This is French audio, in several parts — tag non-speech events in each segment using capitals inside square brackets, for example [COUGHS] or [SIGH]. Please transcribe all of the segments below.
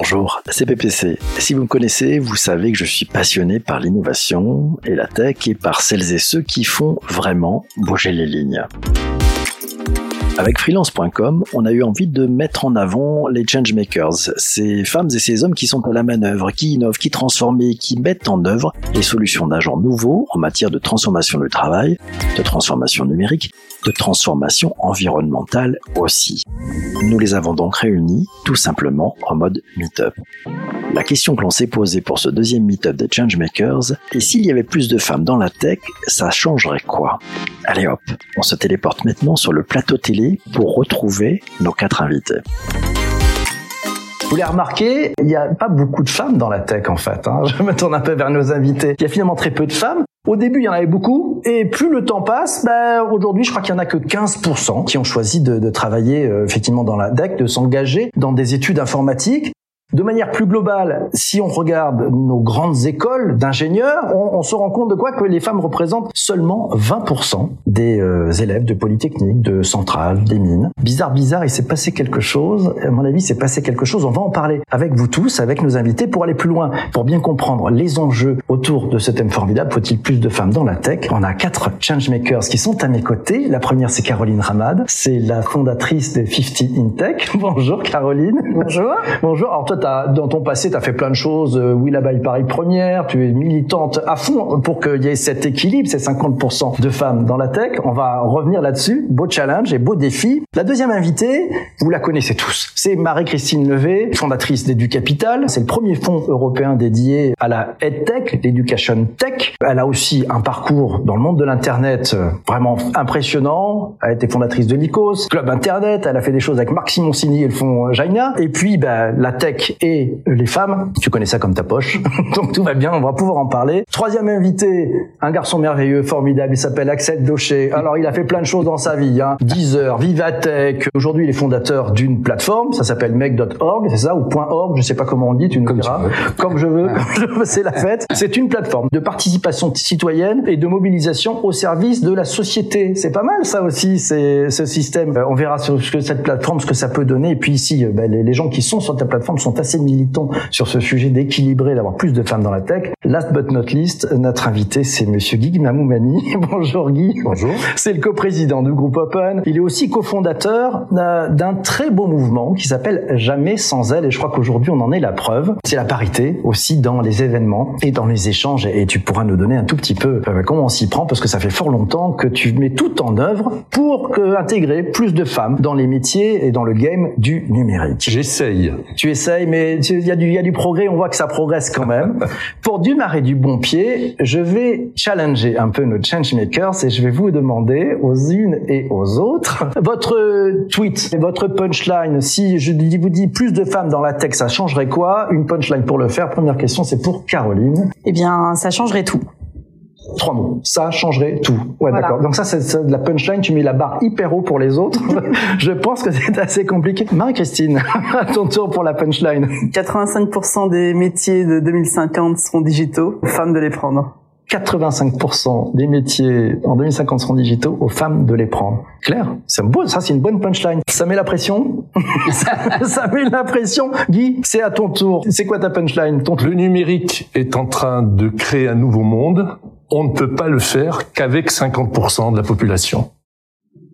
Bonjour, c'est PPC. Si vous me connaissez, vous savez que je suis passionné par l'innovation et la tech et par celles et ceux qui font vraiment bouger les lignes. Avec freelance.com, on a eu envie de mettre en avant les changemakers, ces femmes et ces hommes qui sont à la manœuvre, qui innovent, qui transforment et qui mettent en œuvre les solutions d'agents nouveaux en matière de transformation du travail, de transformation numérique, de transformation environnementale aussi. Nous les avons donc réunis tout simplement en mode meet-up. La question que l'on s'est posée pour ce deuxième meet-up des Changemakers est s'il y avait plus de femmes dans la tech, ça changerait quoi? Allez hop, on se téléporte maintenant sur le plateau télé pour retrouver nos quatre invités. Vous l'avez remarqué, il n'y a pas beaucoup de femmes dans la tech en fait. Hein. Je me tourne un peu vers nos invités. Il y a finalement très peu de femmes. Au début, il y en avait beaucoup, et plus le temps passe, ben, aujourd'hui, je crois qu'il y en a que 15% qui ont choisi de, travailler euh, effectivement dans la tech, de s'engager dans des études informatiques. De manière plus globale, si on regarde nos grandes écoles d'ingénieurs, on, on, se rend compte de quoi que les femmes représentent seulement 20% des euh, élèves de Polytechnique, de Centrale, des mines. Bizarre, bizarre, il s'est passé quelque chose. À mon avis, il s'est passé quelque chose. On va en parler avec vous tous, avec nos invités, pour aller plus loin, pour bien comprendre les enjeux autour de ce thème formidable. Faut-il plus de femmes dans la tech? On a quatre changemakers qui sont à mes côtés. La première, c'est Caroline Ramad. C'est la fondatrice de 50 in Tech. [LAUGHS] Bonjour Caroline. Bonjour. Bonjour. Alors toi, dans ton passé, tu as fait plein de choses. Euh, oui, là-bas, il Paris première. Tu es militante à fond pour qu'il y ait cet équilibre, ces 50% de femmes dans la tech. On va revenir là-dessus. Beau challenge et beau défi. La deuxième invitée, vous la connaissez tous. C'est Marie-Christine Levé, fondatrice d'Edu Capital. C'est le premier fonds européen dédié à la EdTech, l'Education Tech. Elle a aussi un parcours dans le monde de l'Internet euh, vraiment impressionnant. Elle a été fondatrice de Lycos, Club Internet. Elle a fait des choses avec Marc Simoncini et le fonds Jaina. Et puis, bah, la tech et les femmes. Tu connais ça comme ta poche. [LAUGHS] Donc tout va bien, on va pouvoir en parler. Troisième invité, un garçon merveilleux, formidable, il s'appelle Axel Docher. Alors il a fait plein de choses dans sa vie. Hein. Deezer, Vivatech. Aujourd'hui il est fondateur d'une plateforme, ça s'appelle make.org, c'est ça, ou .org, je sais pas comment on dit, tu nous comme diras. Comme je veux, comme je veux, [LAUGHS] [LAUGHS] c'est la fête. C'est une plateforme de participation citoyenne et de mobilisation au service de la société. C'est pas mal ça aussi, c'est ce système. On verra sur ce que cette plateforme, ce que ça peut donner. Et puis ici, ben, les, les gens qui sont sur ta plateforme sont assez militants sur ce sujet d'équilibrer, d'avoir plus de femmes dans la tech. Last but not least, notre invité, c'est Monsieur Guy Mamoumani. [LAUGHS] Bonjour Guy. Bonjour. C'est le coprésident du groupe Open. Il est aussi cofondateur d'un très beau mouvement qui s'appelle Jamais sans elle. Et je crois qu'aujourd'hui, on en est la preuve. C'est la parité aussi dans les événements et dans les échanges. Et tu pourras nous donner un tout petit peu euh, comment on s'y prend parce que ça fait fort longtemps que tu mets tout en œuvre pour intégrer plus de femmes dans les métiers et dans le game du numérique. J'essaye. Tu essayes, mais il y, a du, il y a du progrès, on voit que ça progresse quand même. [LAUGHS] Pour démarrer du bon pied, je vais challenger un peu nos changemakers et je vais vous demander aux unes et aux autres [LAUGHS] votre tweet, votre punchline. Si je vous dis plus de femmes dans la tech, ça changerait quoi? Une punchline pour le faire. Première question, c'est pour Caroline. Eh bien, ça changerait tout. Trois mots. Ça changerait tout. Ouais, Voilà. d'accord. Donc ça, c'est de la punchline. Tu mets la barre hyper haut pour les autres. [LAUGHS] je pense que c'est assez compliqué. Marie-Christine, [LAUGHS] à ton tour pour la punchline. 85% des métiers de 2050 seront digitaux. Femmes de les prendre. 85% des métiers en 2050 seront digitaux, aux femmes de les prendre. Claire, c'est beau, ça c'est une bonne punchline. Ça met la pression? [LAUGHS] ça, ça met la pression? Guy, c'est à ton tour. C'est quoi ta punchline? Ton Le numérique est en train de créer un nouveau monde. On ne peut pas le faire qu'avec 50% de la population.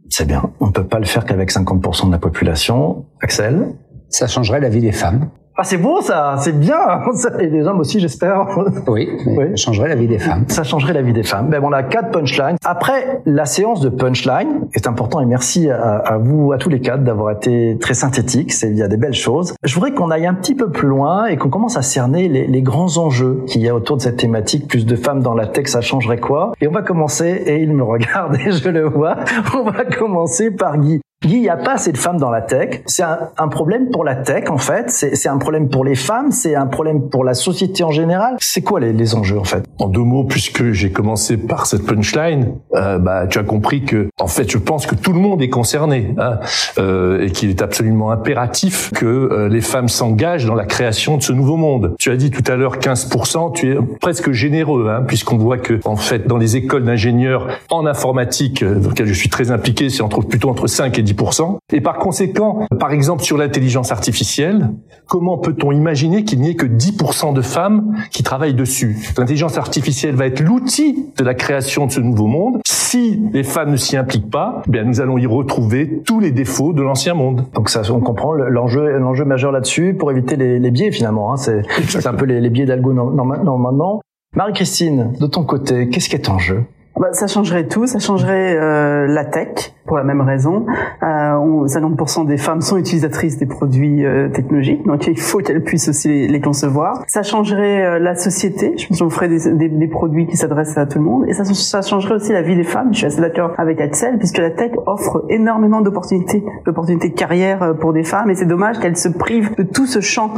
C'est bien. On ne peut pas le faire qu'avec 50% de la population. Axel? Ça changerait la vie des femmes. Ah, c'est beau ça, c'est bien. [LAUGHS] Et des hommes aussi, j'espère. Oui, Oui. ça changerait la vie des femmes. Ça changerait la vie des femmes. Ben, on a quatre punchlines. Après la séance de punchline, est important et merci à, à vous, à tous les quatre, d'avoir été très synthétiques. Il y a des belles choses. Je voudrais qu'on aille un petit peu plus loin et qu'on commence à cerner les, les grands enjeux qu'il y a autour de cette thématique. Plus de femmes dans la tech, ça changerait quoi? Et on va commencer, et il me regarde [LAUGHS] et je le vois, on va commencer par Guy. Il n'y a pas assez de femmes dans la tech. C'est un, problème pour la tech, en fait. C'est un problème pour les femmes. C'est un problème pour la société en général. C'est quoi les, les enjeux, en fait? En deux mots, puisque j'ai commencé par cette punchline, euh, bah, tu as compris que, en fait, je pense que tout le monde est concerné hein, euh, et qu'il est absolument impératif que euh, les femmes s'engagent dans la création de ce nouveau monde. Tu as dit tout à l'heure 15%, tu es presque généreux, hein, puisqu'on voit que, en fait, dans les écoles d'ingénieurs en informatique, euh, dans lesquelles je suis très impliqué, c'est entre plutôt entre 5 et 10 10%. Et par conséquent, par exemple sur l'intelligence artificielle, comment peut-on imaginer qu'il n'y ait que 10% de femmes qui travaillent dessus? L'intelligence artificielle va être l'outil de la création de ce nouveau monde. Si les femmes ne s'y impliquent pas, eh bien nous allons y retrouver tous les défauts de l'ancien monde. Donc ça, on comprend l'enjeu, l'enjeu majeur là-dessus pour éviter les, les biais finalement. Hein. C'est, c'est un peu les, les biais d'algo normalement. Marie-Christine, de ton côté, qu'est-ce qui est en jeu? Bah, ça changerait tout, ça changerait euh, la tech pour la même raison. Euh, 50% des femmes sont utilisatrices des produits euh, technologiques, donc il faut qu'elles puissent aussi les, concevoir. Ça changerait euh, la société. Je pense qu'on ferait des, produits qui s'adressent à tout le monde, et ça, changerait aussi la vie des femmes. Je suis assez d'accord avec Axel, puisque la tech offre énormément d'opportunités, d'opportunités de carrière pour des femmes, et c'est dommage qu'elles se privent de tout ce champ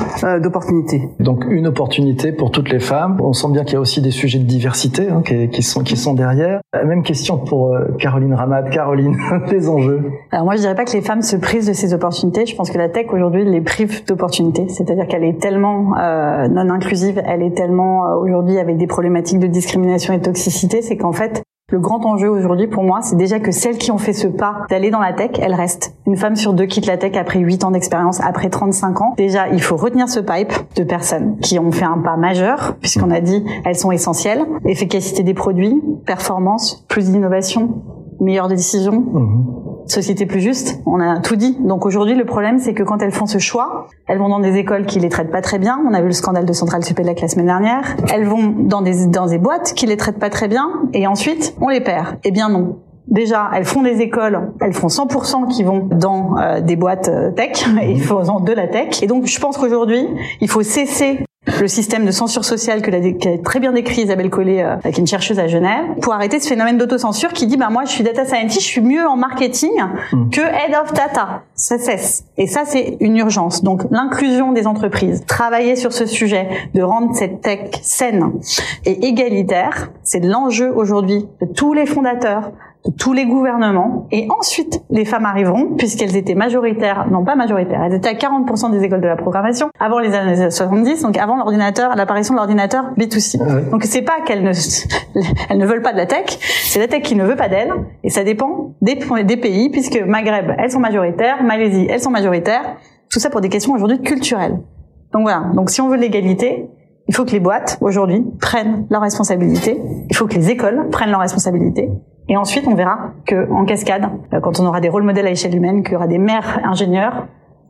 d'opportunités. Donc une opportunité pour toutes les femmes. On sent bien qu'il y a aussi des sujets de diversité hein, qui sont derrière. Même question pour euh, Caroline Ramad. Caroline, [LAUGHS] les enjeux. Alors moi, je dirais pas que les femmes se privent de ces opportunités. Je pense que la tech aujourd'hui les prive d'opportunités. C'est-à-dire qu'elle est tellement euh, non inclusive, elle est tellement euh, aujourd'hui avec des problématiques de discrimination et de toxicité, c'est qu'en fait, le grand enjeu aujourd'hui pour moi, c'est déjà que celles qui ont fait ce pas d'aller dans la tech, elles restent. Une femme sur deux quitte la tech après 8 ans d'expérience, après 35 ans. Déjà, il faut retenir ce pipe de personnes qui ont fait un pas majeur, puisqu'on a dit elles sont essentielles. Efficacité des produits, performance, plus d'innovation, meilleure décision, société plus juste. On a tout dit. Donc aujourd'hui, le problème, c'est que quand elles font ce choix, elles vont dans des écoles qui les traitent pas très bien. On a vu le scandale de Centrale Supélec la semaine dernière. Elles vont dans des, dans des boîtes qui les traitent pas très bien. Et ensuite, on les perd. Eh bien non. Déjà, elles font des écoles, elles font 100% qui vont dans euh, des boîtes euh, tech, [LAUGHS] et ils font de la tech. Et donc, je pense qu'aujourd'hui, il faut cesser le système de censure sociale que l'a très bien décrit Isabelle Collet, euh, avec une chercheuse à Genève, pour arrêter ce phénomène d'autocensure qui dit bah moi je suis data scientist, je suis mieux en marketing que head of data. Ça cesse. Et ça c'est une urgence. Donc l'inclusion des entreprises, travailler sur ce sujet, de rendre cette tech saine et égalitaire, c'est l'enjeu aujourd'hui de tous les fondateurs, tous les gouvernements. Et ensuite, les femmes arriveront, puisqu'elles étaient majoritaires, non pas majoritaires, elles étaient à 40% des écoles de la programmation avant les années 70, donc avant l'ordinateur, l'apparition de l'ordinateur B2C. Ouais. Donc c'est pas qu'elles ne, elles ne veulent pas de la tech, c'est la tech qui ne veut pas d'elles, et ça dépend des, des pays, puisque Maghreb, elles sont majoritaires, Malaisie, elles sont majoritaires, tout ça pour des questions aujourd'hui culturelles. Donc voilà, donc si on veut l'égalité, il faut que les boîtes, aujourd'hui, prennent leurs responsabilités, il faut que les écoles prennent leurs responsabilités, et ensuite, on verra que, en cascade, euh, quand on aura des rôles modèles à échelle humaine, qu'il y aura des mères ingénieurs,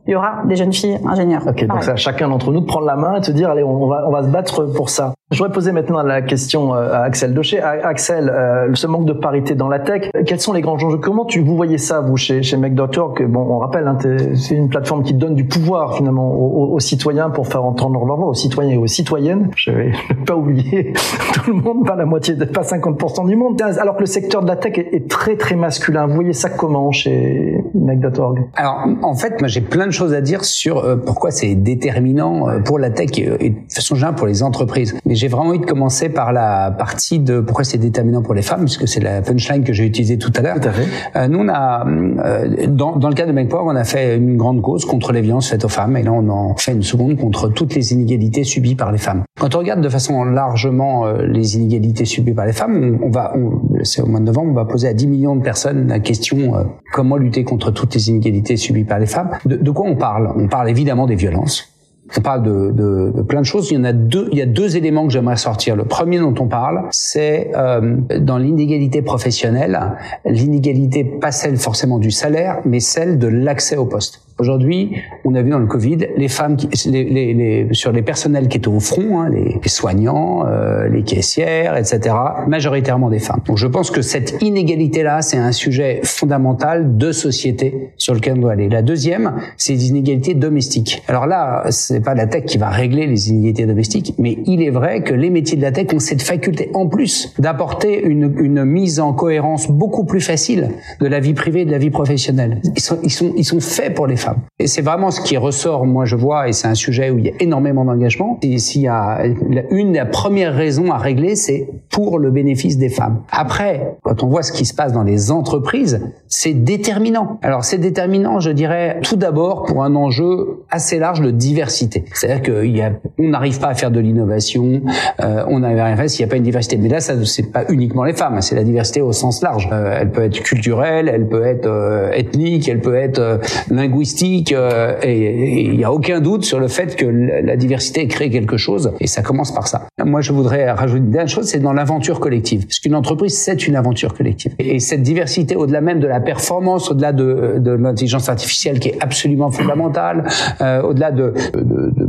il y aura des jeunes filles ingénieurs. Ok, donc c'est à chacun d'entre nous de prendre la main et de se dire, allez, on va, on va se battre pour ça. Je voudrais poser maintenant la question euh, à Axel Docher. Axel, euh, ce manque de parité dans la tech, quels sont les grands enjeux? Comment tu vous voyez ça, vous, chez, chez que Bon, on rappelle, hein, c'est une plateforme qui donne du pouvoir, finalement, aux, citoyens pour faire entendre leur voix, aux citoyens et aux citoyennes. Je vais [LAUGHS] pas oublier [LAUGHS] tout le monde, pas la moitié, pas 50% du monde. Alors que le secteur de la tech est, très, très masculin. Vous voyez ça comment chez Make.org Alors, en fait, moi, j'ai plein de choses à dire sur euh, pourquoi c'est déterminant euh, pour la tech et, de façon générale pour les entreprises. J'ai vraiment envie de commencer par la partie de pourquoi c'est déterminant pour les femmes, puisque c'est la punchline que j'ai utilisée tout à l'heure. Tout à fait. Euh, nous, on a, euh, dans, dans, le cas de MakePower, on a fait une grande cause contre les violences faites aux femmes, et là, on en fait une seconde contre toutes les inégalités subies par les femmes. Quand on regarde de façon largement euh, les inégalités subies par les femmes, on, on va, c'est au mois de novembre, on va poser à 10 millions de personnes la question euh, comment lutter contre toutes les inégalités subies par les femmes. De, de quoi on parle? On parle évidemment des violences. On parle de, de, de, plein de choses. Il y en a deux. Il y a deux éléments que j'aimerais sortir. Le premier dont on parle, c'est euh, dans l'inégalité professionnelle, l'inégalité pas celle forcément du salaire, mais celle de l'accès au poste. Aujourd'hui, on a vu dans le Covid les femmes, qui, les, les, les, sur les personnels qui étaient au front, hein, les, soignants, euh, les caissières, etc., majoritairement des femmes. Donc je pense que cette inégalité-là, c'est un sujet fondamental de société sur lequel on doit aller. La deuxième, c'est les inégalités domestiques. Alors là, c'est pas la tech qui va régler les inégalités domestiques, mais il est vrai que les métiers de la tech ont cette faculté, en plus, d'apporter une, une mise en cohérence beaucoup plus facile de la vie privée et de la vie professionnelle. Ils sont, ils sont, ils sont faits pour les femmes Et c'est vraiment ce qui ressort, moi je vois, et c'est un sujet où il y a énormément d'engagement. Une des premières raisons à régler, c'est pour le bénéfice des femmes. Après, quand on voit ce qui se passe dans les entreprises, c'est déterminant. Alors c'est déterminant, je dirais, tout d'abord pour un enjeu assez large de diversité. C'est-à-dire qu'on n'arrive pas à faire de l'innovation, euh, on n'arrive à rien s'il n'y a pas une diversité. Mais là, ça c'est pas uniquement les femmes, c'est la diversité au sens large. Euh, elle peut être culturelle, elle peut être euh, ethnique, elle peut être euh, linguistique, et il n'y a aucun doute sur le fait que la diversité crée quelque chose, et ça commence par ça. Moi, je voudrais rajouter une dernière chose, c'est dans l'aventure collective. Parce qu'une entreprise, c'est une aventure collective. Et cette diversité, au-delà même de la performance, au-delà de, l'intelligence artificielle qui est absolument fondamentale, euh, au-delà de,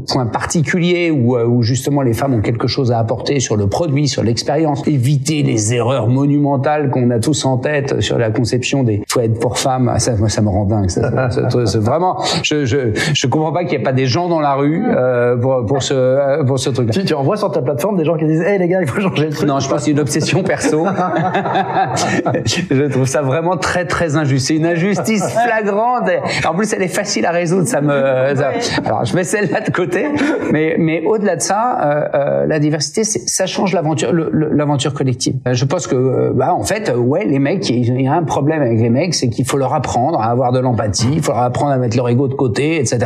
points particuliers où, où justement les femmes ont quelque chose à apporter sur le produit, sur l'expérience, éviter les erreurs monumentales qu'on a tous en tête sur la conception des toilettes pour femmes, ça, moi, ça me rend dingue. Ça, ça, vraiment, je, je, je comprends pas qu'il n'y ait pas des gens dans la rue euh, pour, pour ce pour ce truc-là. Tu, tu envoies sur ta plateforme des gens qui disent, hey les gars, il faut changer le truc. Non, je pense que c'est une obsession perso. [LAUGHS] je trouve ça vraiment très très injuste. C'est une injustice flagrante. En plus, elle est facile à résoudre. Ça me. Alors, je mets celle-là de côté. Mais mais au-delà de ça, euh, euh, la diversité, ça change l'aventure l'aventure collective. Je pense que euh, bah en fait, ouais, les mecs, il y a un problème avec les mecs, c'est qu'il faut leur apprendre à avoir de l'empathie, il faut leur apprendre à mettre leur ego de côté, etc.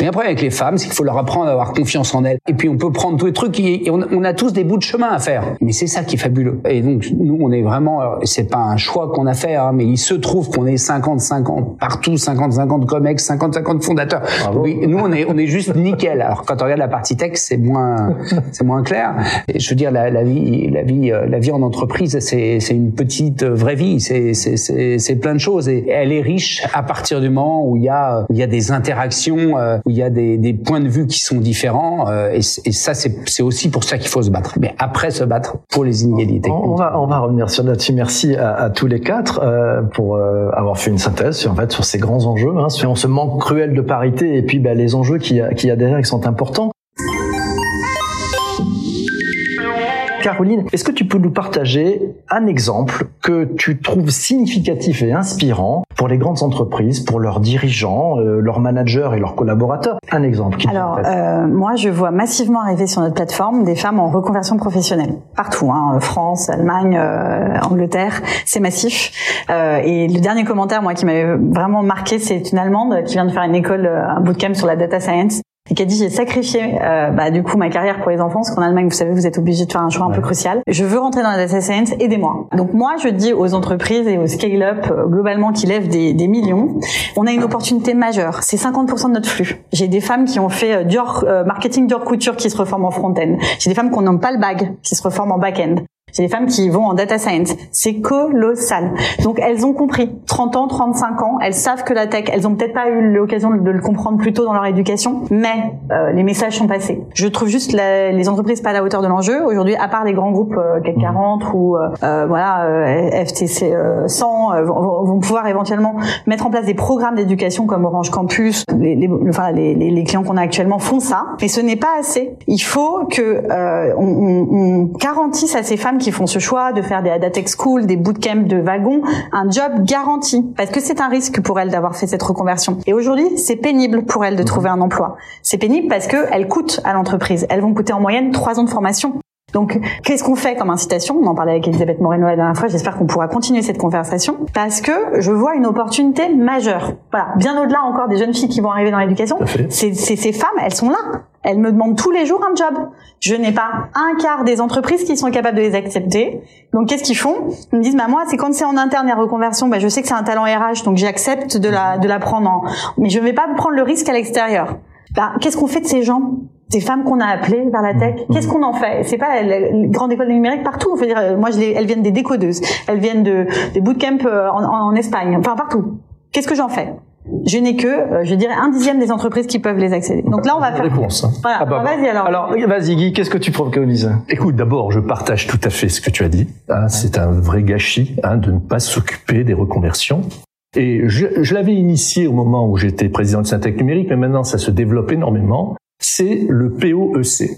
Mais après, avec les femmes, c'est qu'il faut leur apprendre à avoir confiance en elles. Et puis, on peut prendre tous les trucs et on, on a tous des bouts de chemin à faire. Mais c'est ça qui est fabuleux. Et donc, nous, on est vraiment, c'est pas un choix qu'on a fait, hein, mais il se trouve qu'on est 50-50 partout, 50-50 comex, 50-50 fondateurs. Oui, nous, on est, on est juste nickel. Alors, quand on regarde la partie tech, c'est moins, [LAUGHS] c'est moins clair. Et je veux dire, la, la vie, la vie, euh, la vie en entreprise, c'est, c'est une petite euh, vraie vie. C'est, c'est, c'est, c'est plein de choses et elle est riche à partir du moment où il y a, il y a des interactions, euh, où il y a des, des points de vue qui sont différents. Et, et ça, c'est, aussi pour ça qu'il faut se battre. Mais après se battre pour les inégalités. On, va, on va revenir sur là-dessus. Merci à, à, tous les quatre euh, pour euh, avoir fait une synthèse sur, en fait, sur ces grands enjeux, hein, sur ce manque cruel de parité et puis bah, les enjeux qu'il y, a, y a derrière qui sont importants. Caroline, est-ce que tu peux nous partager un exemple que tu trouves significatif et inspirant pour les grandes entreprises, pour leurs dirigeants, euh, leurs managers et leurs collaborateurs? Un exemple. Qui Alors, euh, moi, je vois massivement arriver sur notre plateforme des femmes en reconversion professionnelle. Partout, hein, France, Allemagne, euh, Angleterre, c'est massif. Euh, et le dernier commentaire, moi, qui m'avait vraiment marqué, c'est une Allemande qui vient de faire une école, un bootcamp sur la data science et qui a dit j'ai sacrifié euh, bah, du coup ma carrière pour les enfants parce qu'en Allemagne vous savez vous êtes obligé de faire un choix un peu crucial. Je veux rentrer dans la data science aidez-moi. Donc moi je dis aux entreprises et aux scale-up euh, globalement qui lèvent des, des, millions on a une opportunité majeure. C'est 50% de notre flux. J'ai des femmes qui ont fait euh, Dior, euh, marketing Dior couture qui se reforment en front-end. J'ai des femmes qui n'ont pas le bag qui se reforment en back-end j'ai des femmes qui vont en data science. C'est colossal. Donc elles ont compris. 30 ans, 35 ans, elles savent que la tech, elles ont peut-être pas eu l'occasion de le comprendre plus tôt dans leur éducation, mais euh, les messages sont passés. Je trouve juste la, les entreprises pas à la hauteur de l'enjeu. Aujourd'hui, à part les grands groupes euh, CAC 40 ou euh, euh, voilà euh, FTC 100 vont, vont, pouvoir éventuellement mettre en place des programmes d'éducation comme Orange Campus. Les, les, enfin, les, les clients qu'on a actuellement font ça, mais ce n'est pas assez. Il faut que on, on, on garantisse à ces femmes qui font ce choix de faire des Adatech School, des bootcamps de wagons, un job garanti. Parce que c'est un risque pour elles d'avoir fait cette reconversion. Et aujourd'hui, c'est pénible pour elles de trouver un emploi. C'est pénible parce qu'elles coûtent à l'entreprise. Elles vont coûter en moyenne trois ans de formation. Donc, qu'est-ce qu'on fait comme incitation? On en parlait avec Elisabeth Moreno la dernière fois. J'espère qu'on pourra continuer cette conversation parce que je vois une opportunité majeure. Voilà, bien au-delà encore des jeunes filles qui vont arriver dans l'éducation. C'est ces femmes, elles sont là. Elles me demandent tous les jours un job. Je n'ai pas un quart des entreprises qui sont capables de les accepter. Donc, qu'est-ce qu'ils font? Ils me disent, bah moi, c'est quand c'est en interne et reconversion, bah, je sais que c'est un talent RH, donc j'accepte de la de la prendre en. Mais je ne vais pas prendre le risque à l'extérieur. Bah, qu'est-ce qu'on fait de ces gens? Ces femmes qu'on a appelées vers la tech, qu'est-ce qu'on en fait? C'est pas les grandes écoles numériques partout. Veux dire, moi, je les, elles viennent des décodeuses, elles viennent de des bootcamps en, en Espagne, enfin partout. Qu'est-ce que j'en fais? Je n'ai que, euh, je dirais, un dixième des entreprises qui peuvent les accéder. Donc là, on va faire. Réponse. Voilà. Ah bah, vas-y alors. Alors, vas-y Guy, qu'est-ce que tu préconises? Écoute, d'abord, je partage tout à fait ce que tu as dit. Hein, c'est un vrai gâchis hein, de ne pas s'occuper des reconversions. Et je, je l'avais initié au moment où j'étais président de Syntec Numérique, mais maintenant ça se développe énormément. C'est le POEC,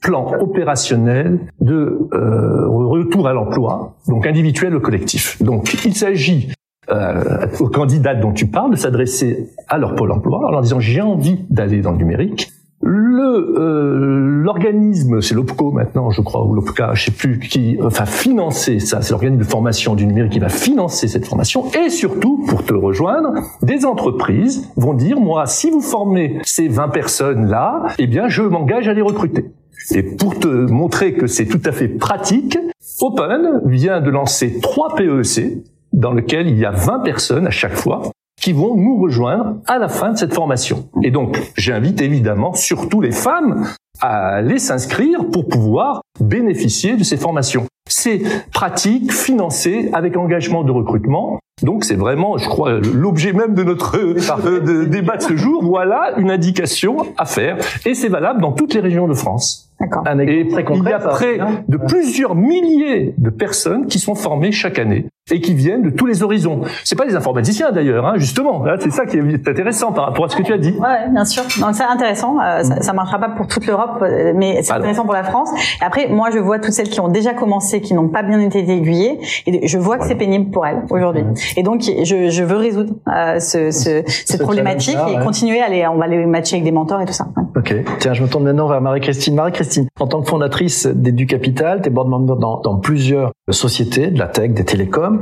plan opérationnel de euh, retour à l'emploi, donc individuel ou collectif. Donc il s'agit euh, aux candidates dont tu parles de s'adresser à leur pôle emploi en leur disant j'ai envie d'aller dans le numérique. Le euh, l'organisme, c'est l'OPCO maintenant, je crois, ou l'OPCA, je sais plus, qui va financer ça. C'est l'organisme de formation du numérique qui va financer cette formation. Et surtout, pour te rejoindre, des entreprises vont dire moi, si vous formez ces 20 personnes là, eh bien, je m'engage à les recruter. Et pour te montrer que c'est tout à fait pratique, Open vient de lancer trois PEC dans lesquels il y a 20 personnes à chaque fois qui vont nous rejoindre à la fin de cette formation. Et donc, j'invite évidemment surtout les femmes à aller s'inscrire pour pouvoir bénéficier de ces formations. C'est pratique, financé, avec engagement de recrutement. Donc c'est vraiment, je crois, l'objet même de notre [LAUGHS] euh, débat de ce jour. Voilà une indication à faire. Et c'est valable dans toutes les régions de France. Et il y a près de plusieurs milliers de personnes qui sont formées chaque année et qui viennent de tous les horizons. C'est pas des informaticiens d'ailleurs, hein, justement. C'est ça qui est intéressant par rapport à ce que tu as dit. Ouais, bien sûr. Donc c'est intéressant. Euh, ça, ça marchera pas pour toute l'Europe, euh, mais c'est intéressant pour la France. Et après, moi, je vois toutes celles qui ont déjà commencé, qui n'ont pas bien été aiguillées, et je vois que c'est pénible pour elles aujourd'hui. Et donc, je, je veux résoudre euh, ce, ce, cette problématique et continuer à les, on va les matcher avec des mentors et tout ça. Ok. Tiens, je me tourne maintenant vers Marie-Christine. Marie-Christine, en tant que fondatrice d'Educapital, tu es board member dans, plusieurs sociétés, de la tech, des télécoms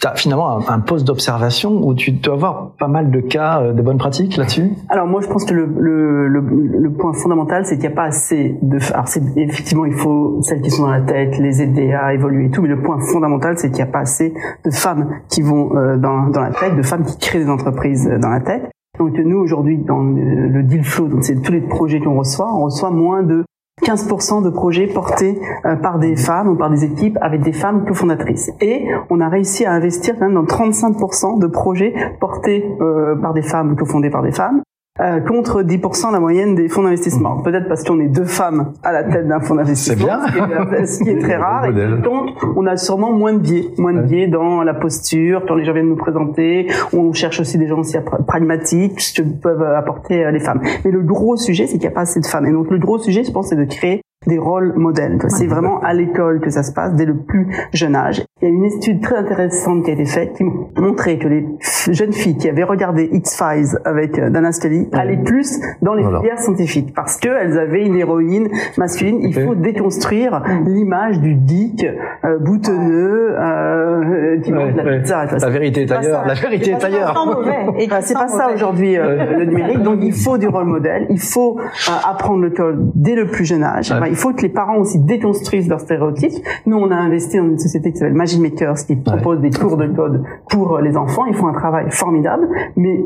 tu as finalement un, poste d'observation où tu dois avoir pas mal de cas, euh, de bonnes pratiques là-dessus? Alors moi, je pense que le, point fondamental, c'est qu'il n'y a pas assez de... Alors effectivement, il faut celles qui sont dans la tête, les aider à évoluer et tout, mais le point fondamental, c'est qu'il n'y a pas assez de femmes qui vont euh, dans, dans la tête, de femmes qui créent des entreprises euh, dans la tête. Donc nous aujourd'hui dans le deal flow, donc c'est tous les projets qu'on reçoit, on reçoit moins de 15% de projets portés euh, par des femmes ou par des équipes avec des femmes cofondatrices. Et on a réussi à investir même dans 35% de projets portés euh, par des femmes ou cofondés par des femmes. Euh, contre 10% la moyenne des fonds d'investissement. Mmh. Peut-être parce qu'on est deux femmes à la tête d'un fonds d'investissement, ce, ce, qui est très [LAUGHS] rare. Et donc, on a sûrement moins de biais, moins de biais dans la posture, quand les gens viennent nous présenter. On cherche aussi des gens aussi pragmatiques, ce que peuvent apporter les femmes. Mais le gros sujet, c'est qu'il n'y a pas assez de femmes. Et donc, le gros sujet, je pense, c'est de créer des rôles modèles. C'est vraiment à l'école que ça se passe dès le plus jeune âge. Il y a une étude très intéressante qui a été faite qui montrait que les jeunes filles qui avaient regardé X-Files avec euh, Dana Scully allaient plus dans les filières scientifiques parce qu'elles avaient une héroïne masculine. Il faut déconstruire l'image du geek euh, boutonneux euh, qui mange la pizza. La vérité est ailleurs. La vérité est ailleurs. C'est pas ça aujourd'hui euh, le numérique. Donc il faut du rôle modèle. Il faut apprendre le code dès le plus jeune âge il faut que les parents aussi déconstruisent leurs stéréotypes. Nous, on a investi dans une société qui s'appelle Magic Makers, qui propose des cours de code pour les enfants. Ils font un travail formidable, mais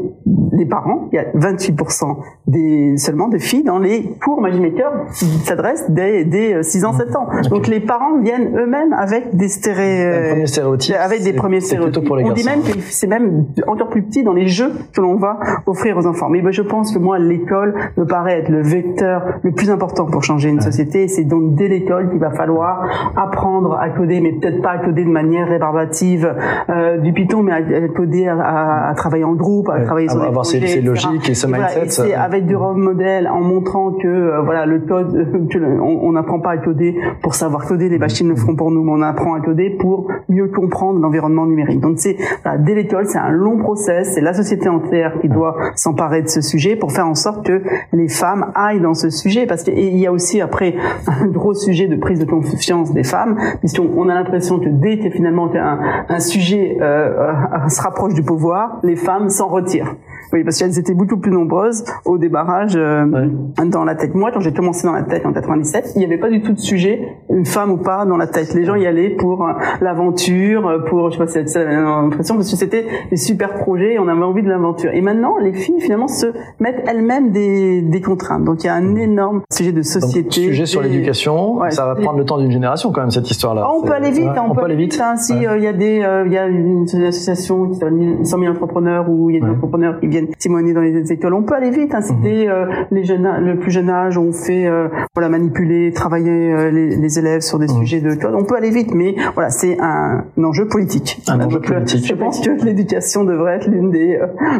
les parents, il y a 28% des, seulement de filles dans les cours Magic Maker qui s'adressent dès, dès 6 ans, 7 ans. Donc les parents viennent eux-mêmes avec des stéréotypes. Avec des premiers stéréotypes. Pour les on dit même que c'est même encore plus petit dans les jeux que l'on va offrir aux enfants. Mais ben, je pense que moi, l'école me paraît être le vecteur le plus important pour changer une société c'est donc dès l'école qu'il va falloir apprendre à coder, mais peut-être pas à coder de manière rébarbative euh, du Python, mais à, coder, à, travailler en groupe, à travailler sur avoir des projets, ces, logiques et ce mindset. c'est avec du role model, en montrant que euh, voilà le code, [LAUGHS] on n'apprend pas à coder pour savoir coder, les machines le feront pour nous, mais on apprend à coder pour mieux comprendre l'environnement numérique. Donc c'est dès l'école, c'est un long process, c'est la société entière qui doit s'emparer de ce sujet pour faire en sorte que les femmes aillent dans ce sujet, parce qu'il y a aussi après un gros sujet de prise de confiance des femmes, puisqu'on on a l'impression que dès que finalement un, un sujet euh, euh, se rapproche du pouvoir, les femmes s'en retirent. Oui, parce qu'elles étaient beaucoup plus nombreuses au débarrage euh, dans la tête. Moi, quand j'ai commencé dans la tête en 97, il n'y avait pas du tout de sujet, une femme ou pas, dans la tête. Les gens y allaient pour euh, l'aventure, euh, pour, je sais pas si c'est l'impression, parce que c'était des super projets et on avait envie de l'aventure. Et maintenant, les filles, finalement, se mettent elles-mêmes des, des contraintes. Donc, il y a un énorme sujet de société. Donc, sujet sur l'éducation, ça va prendre le temps d'une génération quand même, cette histoire-là. Ah, on peut aller vite, on, peut aller vite. Hein, si il y a des, il y a une association qui s'appelle 100 000 entrepreneurs où il y a des entrepreneurs qui viennent viennent témoigner dans les écoles. On peut aller vite. Hein, C'était euh, les jeunes, le plus jeune âge, on fait euh, voilà manipuler, travailler euh, les, les, élèves sur des sujets de code. On peut aller vite, mais voilà, c'est un, enjeu politique. Un enjeu politique. Je pense que l'éducation devrait être l'une des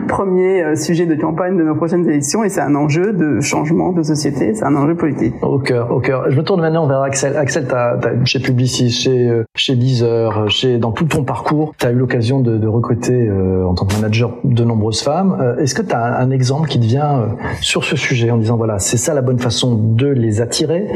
premiers sujets de campagne de nos prochaines élections, et c'est un enjeu de changement de société. C'est un enjeu politique. Au cœur, au cœur. Je me tourne maintenant vers Axel. Axel, t'as, as, chez Publicis, chez chez Deezer, chez dans tout ton parcours, tu as eu l'occasion de, de recruter en tant que manager de nombreuses femmes. Est-ce que tu as un exemple qui te vient sur ce sujet en disant voilà, c'est ça la bonne façon de les attirer?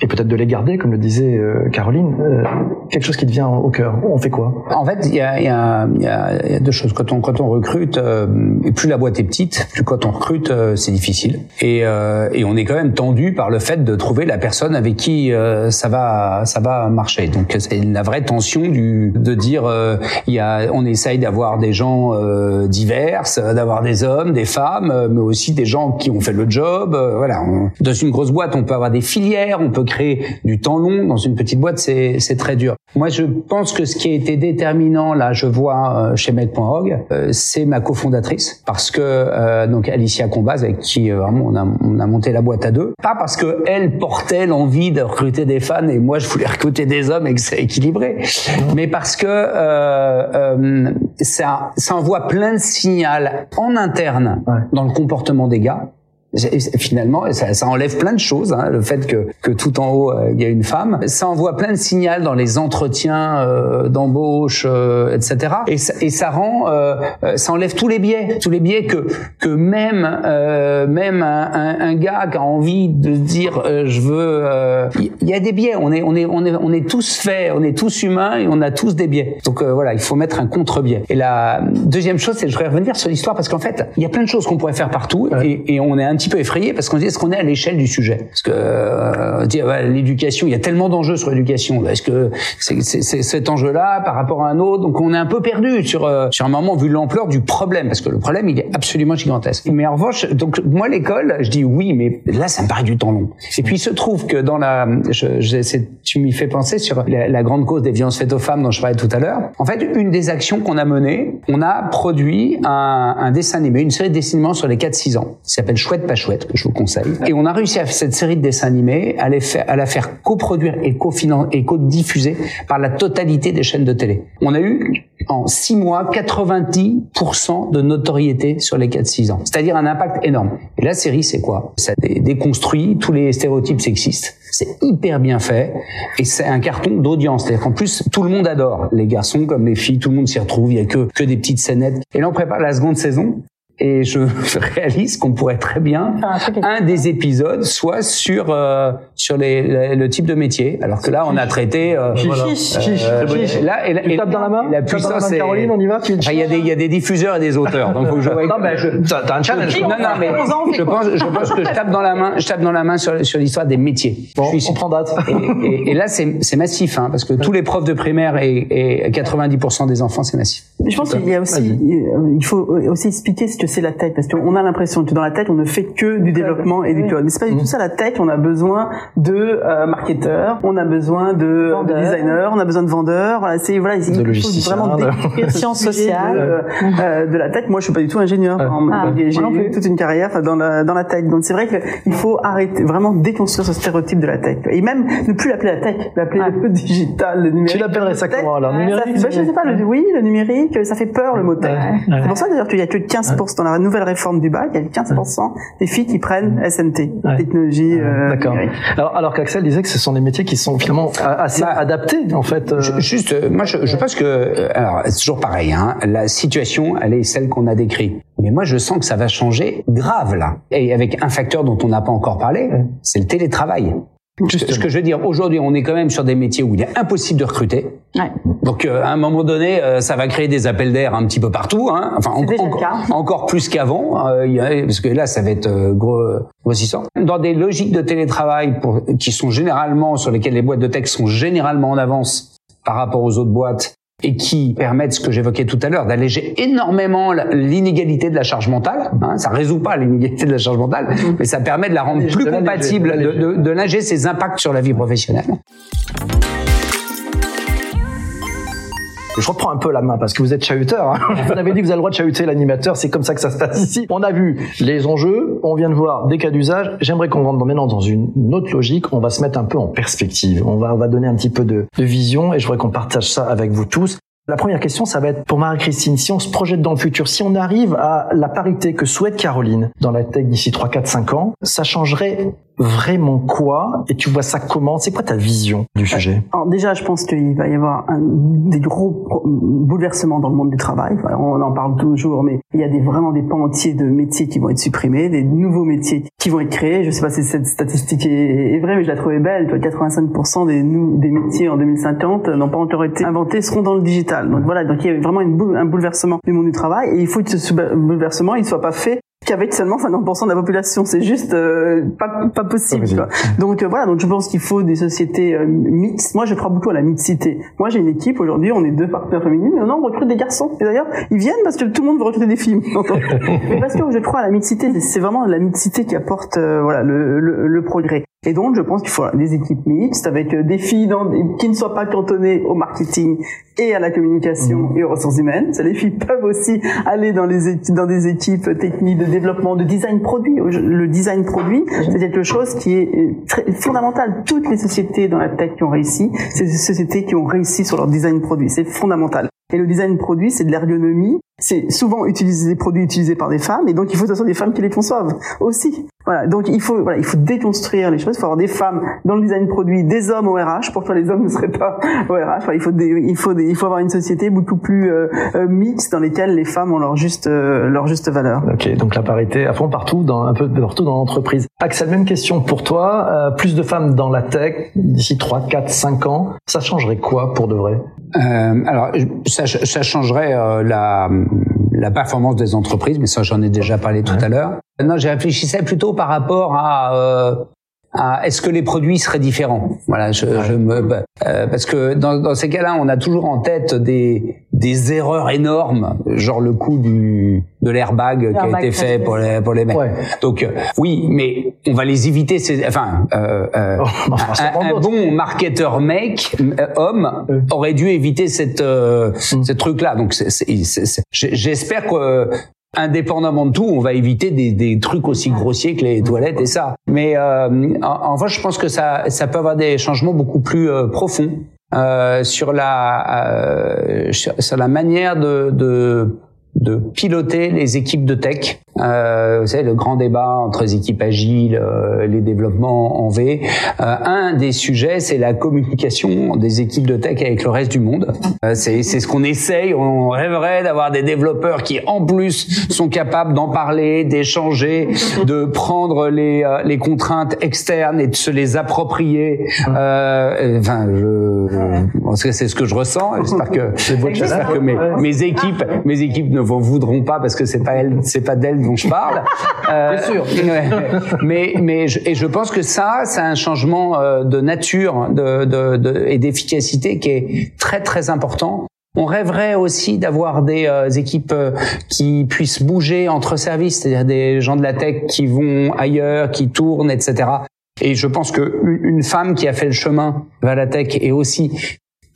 Et peut-être de les garder, comme le disait euh, Caroline, euh, quelque chose qui devient au cœur. On fait quoi? En fait, il y a, y, a, y a, deux choses. Quand on, quand on recrute, euh, plus la boîte est petite, plus quand on recrute, c'est difficile. Et, et on est quand même tendu par le fait de trouver la personne avec qui ça va ça va marcher. Donc c'est la vraie tension du de dire il y a on essaye d'avoir des gens divers, d'avoir des hommes, des femmes, mais aussi des gens qui ont fait le job. voilà. dans une grosse boîte, on peut avoir des filières, on peut créer du temps long dans une petite boîte, c'est très dur. Moi, je pense que ce qui a été déterminant, là, je vois euh, chez Med.org, euh, c'est ma cofondatrice, parce que euh, donc Alicia Combaz, avec qui vraiment on a, on a monté la boîte à deux, pas parce que elle portait l'envie de recruter des fans et moi je voulais recruter des hommes et que c'est équilibré, mais parce que ça, ça envoie plein de signaux en interne dans le comportement des gars finalement, ça, ça, enlève plein de choses. Hein, le fait que, que tout en haut euh, il y a une femme, ça envoie plein de signaux dans les entretiens euh, d'embauche, euh, etc. Et ça, et ça rend, euh, ça enlève tous les biais, tous les biais que que même même un, un, un, gars qui a envie de dire je veux, il y, a des biais. On est on est on est on est tous faits, on est tous humains et on a tous des biais. Donc voilà, il faut mettre un contre-biais. Et la deuxième chose, c'est je voudrais revenir sur l'histoire parce qu'en fait, il y a plein de choses qu'on pourrait faire partout et, et on est un petit peu effrayé parce qu'on dit est-ce qu'on est à l'échelle du sujet? Parce que euh, l'éducation, il y a tellement d'enjeux sur l'éducation. Est-ce que c'est cet enjeu-là par rapport à un autre? Donc on est un peu perdu sur euh, sur un moment vu l'ampleur du problème parce que le problème il est absolument gigantesque. Mais en revanche, donc moi l'école, je dis oui, mais là ça me paraît du temps long. Et puis il se trouve que dans la, tu m'y fais penser sur la, grande cause des violences faites aux femmes dont je parlais tout à l'heure. En fait, une des actions qu'on a menées, on a produit un, dessin animé, une série de dessins sur les 4-6 ans, qui s'appelle Chouette chouette, que je vous conseille. Et on a réussi à cette série de dessins animés, à, la faire coproduire et co-diffuser par la totalité des chaînes de télé. On a eu en 6 mois 90% de notoriété sur les 4-6 ans. C'est-à-dire un impact énorme. Et la série, c'est quoi? Ça déconstruit tous les stéréotypes sexistes. C'est hyper bien fait et c'est un carton d'audience. C'est-à-dire qu'en plus, tout le monde adore. Les garçons comme les filles, tout le monde s'y retrouve. Il y a que, que des petites scénettes. Et là, on prépare la seconde saison et [LAUGHS] je réalise qu'on pourrait très bien un, des épisodes soit sur euh, sur les, le type de métier. Alors que là on a traité euh, voilà. euh, là et, et, dans la main la puissance est Caroline on y va il y a des il y a des diffuseurs et des auteurs donc faut que [LAUGHS] je non ben je t'as un challenge non non mais je pense je pense que je tape dans la main je tape dans la main sur sur l'histoire des métiers. Bon, je suis on prend date. et, et, là c'est c'est massif hein parce que tous les profs de primaire et, et 90% des enfants c'est massif. Je pense qu'il y a aussi il faut aussi expliquer ce que c'est la tech parce qu'on a l'impression que dans la tech on ne fait que du développement et du code mais c'est pas du tout ça la tech on a besoin de euh, marketeurs on a besoin de, de, designers on a besoin de vendeurs. Voilà c'est voilà il faut vraiment décrire sciences sociales de, [LAUGHS] euh, de, la tech moi je suis pas du tout ingénieur. Ah, j'ai eu toute une carrière dans la dans la tech donc c'est vrai qu'il faut arrêter vraiment déconstruire ce stéréotype de la tech et même ne plus l'appeler la tech l'appeler le [LAUGHS] digital le numérique. Tu l'appellerais ça comment alors numérique bah, je sais pas le, oui le numérique ça fait peur le mot tech c'est pour ça d'ailleurs qu'il y a que 15% dans la nouvelle réforme du bac, il y a 15% des filles qui prennent SNT, technologie euh, D'accord. Alors, alors qu'Axel disait que ce sont des métiers qui sont finalement assez bah, adaptés, en fait. Euh. Juste, euh, moi, je, je pense que, alors, c'est toujours pareil, hein, la situation, elle est celle qu'on a décrite. Mais moi, je sens que ça va changer grave, là. Et avec un facteur dont on n'a pas encore parlé, c'est le télétravail. Ce que je veux dire, aujourd'hui, on est quand même sur des métiers où il est impossible de recruter. Ouais. Donc, euh, à un moment donné, euh, ça va créer des appels d'air un petit peu partout. Hein. Enfin, encore plus qu'avant, euh, parce que là, ça va être gros, grossissant. Dans des logiques de télétravail pour, qui sont généralement sur lesquelles les boîtes de tech sont généralement en avance par rapport aux autres boîtes, et qui permettent ce que j'évoquais tout à l'heure, d'alléger énormément l'inégalité de la charge mentale. Hein, ça résout pas l'inégalité de la charge mentale, mm-hmm. mais ça permet de la rendre plus compatible, de, de, de linger ses impacts sur la vie professionnelle. Je reprends un peu la main parce que vous êtes chahuteur. Hein. [LAUGHS] vous avez dit que vous avez le droit de chahuter l'animateur, c'est comme ça que ça se passe ici. On a vu les enjeux, on vient de voir des cas d'usage. J'aimerais qu'on rentre maintenant dans une autre logique. On va se mettre un peu en perspective. On va, on va donner un petit peu de, de vision et je voudrais qu'on partage ça avec vous tous. La première question, ça va être pour Marie-Christine, si on se projette dans le futur, si on arrive à la parité que souhaite Caroline dans la tech d'ici 3, 4, 5 ans, ça changerait vraiment quoi et tu vois ça comment? C'est quoi ta vision du sujet? Alors déjà, je pense qu'il va y avoir un, des gros bouleversements dans le monde du travail. On en parle toujours, mais il y a des, vraiment des pans entiers de métiers qui vont être supprimés, des nouveaux métiers qui vont être créés. Je sais pas si cette statistique est, vraie, mais je la trouvais belle. 85% des, des métiers en 2050 n'ont pas encore été inventés, seront dans le digital. Donc voilà, donc il y a vraiment une un bouleversement du monde du travail et il faut que ce bouleversement il soit pas fait qu'avec seulement 50% de la population. C'est juste euh, pas, pas possible. Donc euh, voilà, donc je pense qu'il faut des sociétés euh, mixtes. Moi, je crois beaucoup à la mixité. Moi, j'ai une équipe aujourd'hui, on est deux partenaires féminines, mais non, on recrute des garçons. Et d'ailleurs, ils viennent parce que tout le monde veut recruter des filles. [LAUGHS] mais parce que je crois à la mixité, c'est vraiment la mixité qui apporte voilà le, le, le progrès. Et donc, je pense qu'il faut des équipes mixtes avec des filles dans, qui ne soient pas cantonnées au marketing et à la communication mmh. et aux ressources humaines. Les filles peuvent aussi aller dans les dans des équipes techniques de développement, de design produit. Le design produit, c'est quelque chose qui est euh, très fondamental. Toutes les sociétés dans la tech qui ont réussi, c'est des sociétés qui ont réussi sur leur design produit. C'est fondamental. Et le design produit, c'est de l'ergonomie. C'est souvent utiliser des produits utilisés par des femmes, et donc il faut toute façon des femmes qui les conçoivent aussi. Voilà, donc il faut voilà, il faut déconstruire les choses. Il faut avoir des femmes dans le design produit, des hommes au RH. Pourquoi les hommes ne seraient pas [LAUGHS] au RH Il faut il faut il faut avoir une société beaucoup plus euh, euh, mixte dans lesquelles les femmes ont leur juste euh, leur juste valeur. Ok, donc la parité à fond partout, dans un peu partout dans l'entreprise. Axel, même question pour toi. plus de femmes dans la tech d'ici 3, 4, 5 ans, ça changerait quoi pour de vrai? Alors ça, ça changerait la la performance des entreprises, mais ça j'en ai déjà parlé tout à l'heure. Non, j'ai réfléchissais plutôt par rapport à euh, est-ce que les produits seraient différents? Voilà, je, je me bah, euh, parce que dans, dans ces cas-là, on a toujours en tête des des erreurs énormes, genre le coup du de l'airbag qui a été fait pour les pour les mecs. Donc euh, oui, mais on va les éviter. Ces, enfin, euh, euh oh, un, bon marketeur mec homme aurait dû éviter cette mm. ce truc là. Donc j'espère que indépendamment de tout, on va éviter des, des, trucs aussi grossiers que les toilettes et ça. Mais euh, en, fait, je pense que ça, ça peut avoir des changements beaucoup plus euh, profonds euh, sur la euh, sur, la manière de, de de piloter les équipes de tech. Euh, vous savez, le grand débat entre les équipes agiles, euh, les développements en V. Euh, un des sujets, c'est la communication des équipes de tech avec le reste du monde. Euh, c'est ce qu'on essaye. On rêverait d'avoir des développeurs qui, en plus, sont capables d'en parler, d'échanger, de prendre les, euh, les contraintes externes et de se les approprier. enfin, je, c'est ce que je ressens. J'espère que, j'espère que mes, mes équipes, mes équipes ne vous voudront pas parce que c'est pas elle, c'est pas d'elle dont je parle. [LAUGHS] Euh, sûr. [LAUGHS] mais mais je, et je pense que ça, c'est un changement euh, de nature de, de, de et d'efficacité qui est très très important. On rêverait aussi d'avoir des euh, équipes euh, qui puissent bouger entre services, c'est-à-dire des gens de la tech qui vont ailleurs, qui tournent, etc. Et je pense que une femme qui a fait le chemin vers la tech est aussi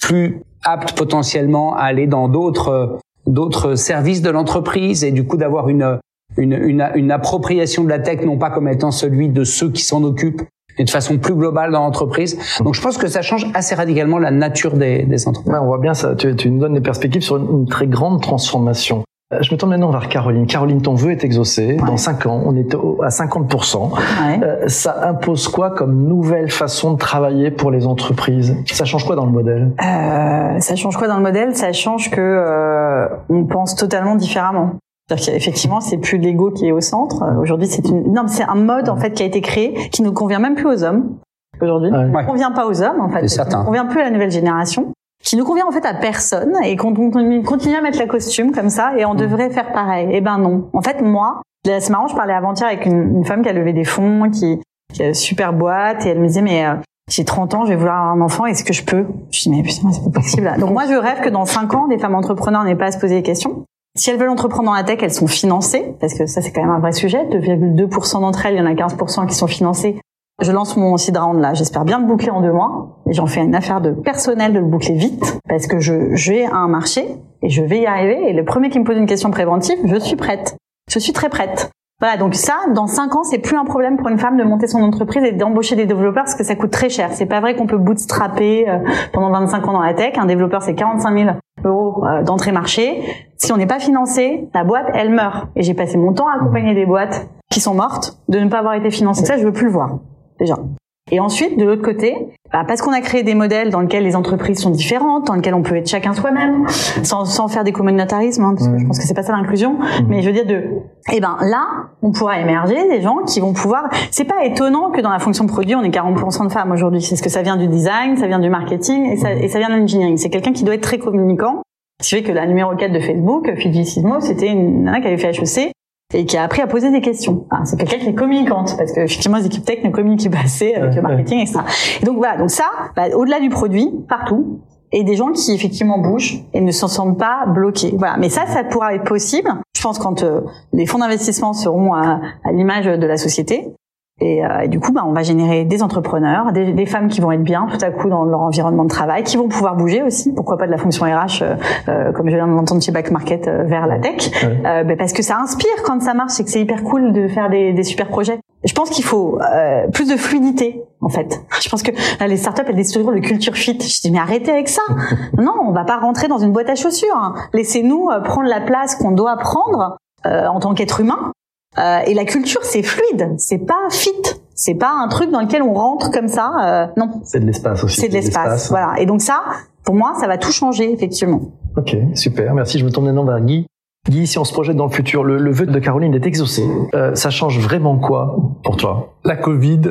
plus apte potentiellement à aller dans d'autres d'autres services de l'entreprise et du coup d'avoir une, une, une, une, appropriation de la tech non pas comme étant celui de ceux qui s'en occupent, mais de façon plus globale dans l'entreprise. Donc je pense que ça change assez radicalement la nature des, des entreprises. on voit bien ça, tu, tu nous donnes des perspectives sur une très grande transformation. Euh, je me tourne maintenant vers Caroline. Caroline, ton vœu est exaucé. Dans 5 ans, on est à 50%. Euh, ça impose quoi comme nouvelle façon de travailler pour les entreprises? Ça change quoi dans le modèle? Euh, Ça change quoi dans le modèle? Ça change que euh, on pense totalement différemment. C'est-à-dire qu'effectivement, c'est plus l'ego qui est au centre. Aujourd'hui, c'est une, non, c'est un mode en fait qui a été créé qui ne convient même plus aux hommes. Aujourd'hui, ne convient pas aux hommes en fait. Ne convient plus à la nouvelle génération qui ne convient en fait à personne et qu'on continue à mettre la costume comme ça et on mm. devrait faire pareil. Eh ben non. En fait, moi, c'est marrant, je parlais avant-hier avec une, femme qui a levé des fonds, qui, qui a une super boîte et elle me disait mais euh, j'ai 30 ans, je vais vouloir avoir un enfant, est-ce que je peux? Je dis mais putain, c'est pas possible. Donc moi, je rêve que dans 5 ans, des femmes entrepreneurs n'aient pas à se poser des questions. Si elles veulent entreprendre dans la tech, elles sont financées, parce que ça c'est quand même un vrai sujet. 2,2% d'entre elles, il y en a 15% qui sont financées Je lance mon seed round là, j'espère bien le boucler en deux mois. Et j'en fais une affaire de personnel de le boucler vite, parce que je j'ai un marché et je vais y arriver. Et le premier qui me pose une question préventive, je suis prête. Je suis très prête. Voilà, donc ça, dans cinq ans, c'est plus un problème pour une femme de monter son entreprise et d'embaucher des développeurs parce que ça coûte très cher. C'est pas vrai qu'on peut bootstrapper euh, pendant 25 ans dans la tech. Un développeur, c'est 45 000 euros euh, d'entrée marché. Si on n'est pas financé, la boîte, elle meurt. Et j'ai passé mon temps à accompagner des boîtes qui sont mortes de ne pas avoir été financées. Ça, je veux plus le voir, déjà. Et ensuite, de l'autre côté, bah, parce qu'on a créé des modèles dans lesquels les entreprises sont différentes, dans lesquels on peut être chacun soi-même, sans, sans faire des communautarismes, hein, parce que je pense que c'est pas ça l'inclusion. Mais je veux dire de, eh ben là, on pourra émerger des gens qui vont pouvoir. C'est pas étonnant que dans la fonction produit, on ait 40% de femmes aujourd'hui. C'est ce que ça vient du design, ça vient du marketing et ça, et ça vient de l'engineering. C'est quelqu'un qui doit être très communicant. Ce qui fait que la numéro 4 de Facebook, Fiji Sismo, c'était une nana qui avait fait HEC et qui a appris à poser des questions. C'est quelqu'un qui est communicante parce que effectivement les équipes tech ne communiquent pas assez avec le marketing etc. Et donc voilà, donc ça, bah, au-delà du produit, partout, et des gens qui effectivement bougent et ne s'en sentent pas bloqués. Voilà, mais ça, ça pourra être possible. Je pense quand euh, les fonds d'investissement seront à, à l'image de la société. Et, euh, et, du coup, bah, on va générer des entrepreneurs, des, des, femmes qui vont être bien tout à coup dans leur environnement de travail, qui vont pouvoir bouger aussi. Pourquoi pas de la fonction RH, euh, euh, comme je viens de l'entendre chez Back Market, euh, vers la tech, bah, parce que ça inspire quand ça marche et que c'est hyper cool de faire des, des super projets. Je pense qu'il faut plus de fluidité, en fait. Je pense que là, les startups, elles disent toujours le culture fit. Je dis mais arrêtez avec ça. [LAUGHS] non, on va pas rentrer dans une boîte à chaussures. Hein. Laissez-nous prendre la place qu'on doit prendre en tant qu'être humain euh, et la culture, c'est fluide, c'est pas fit, c'est pas un truc dans lequel on rentre comme ça. Euh, non. C'est de l'espace aussi. C'est de l'espace, voilà. Et donc ça, pour moi, ça va tout changer effectivement. Ok, super, merci. Je me tourne maintenant vers Guy. Guy, si on se projette dans le futur, le, le vœu de Caroline est exaucé. Euh, ça change vraiment quoi pour toi? La Covid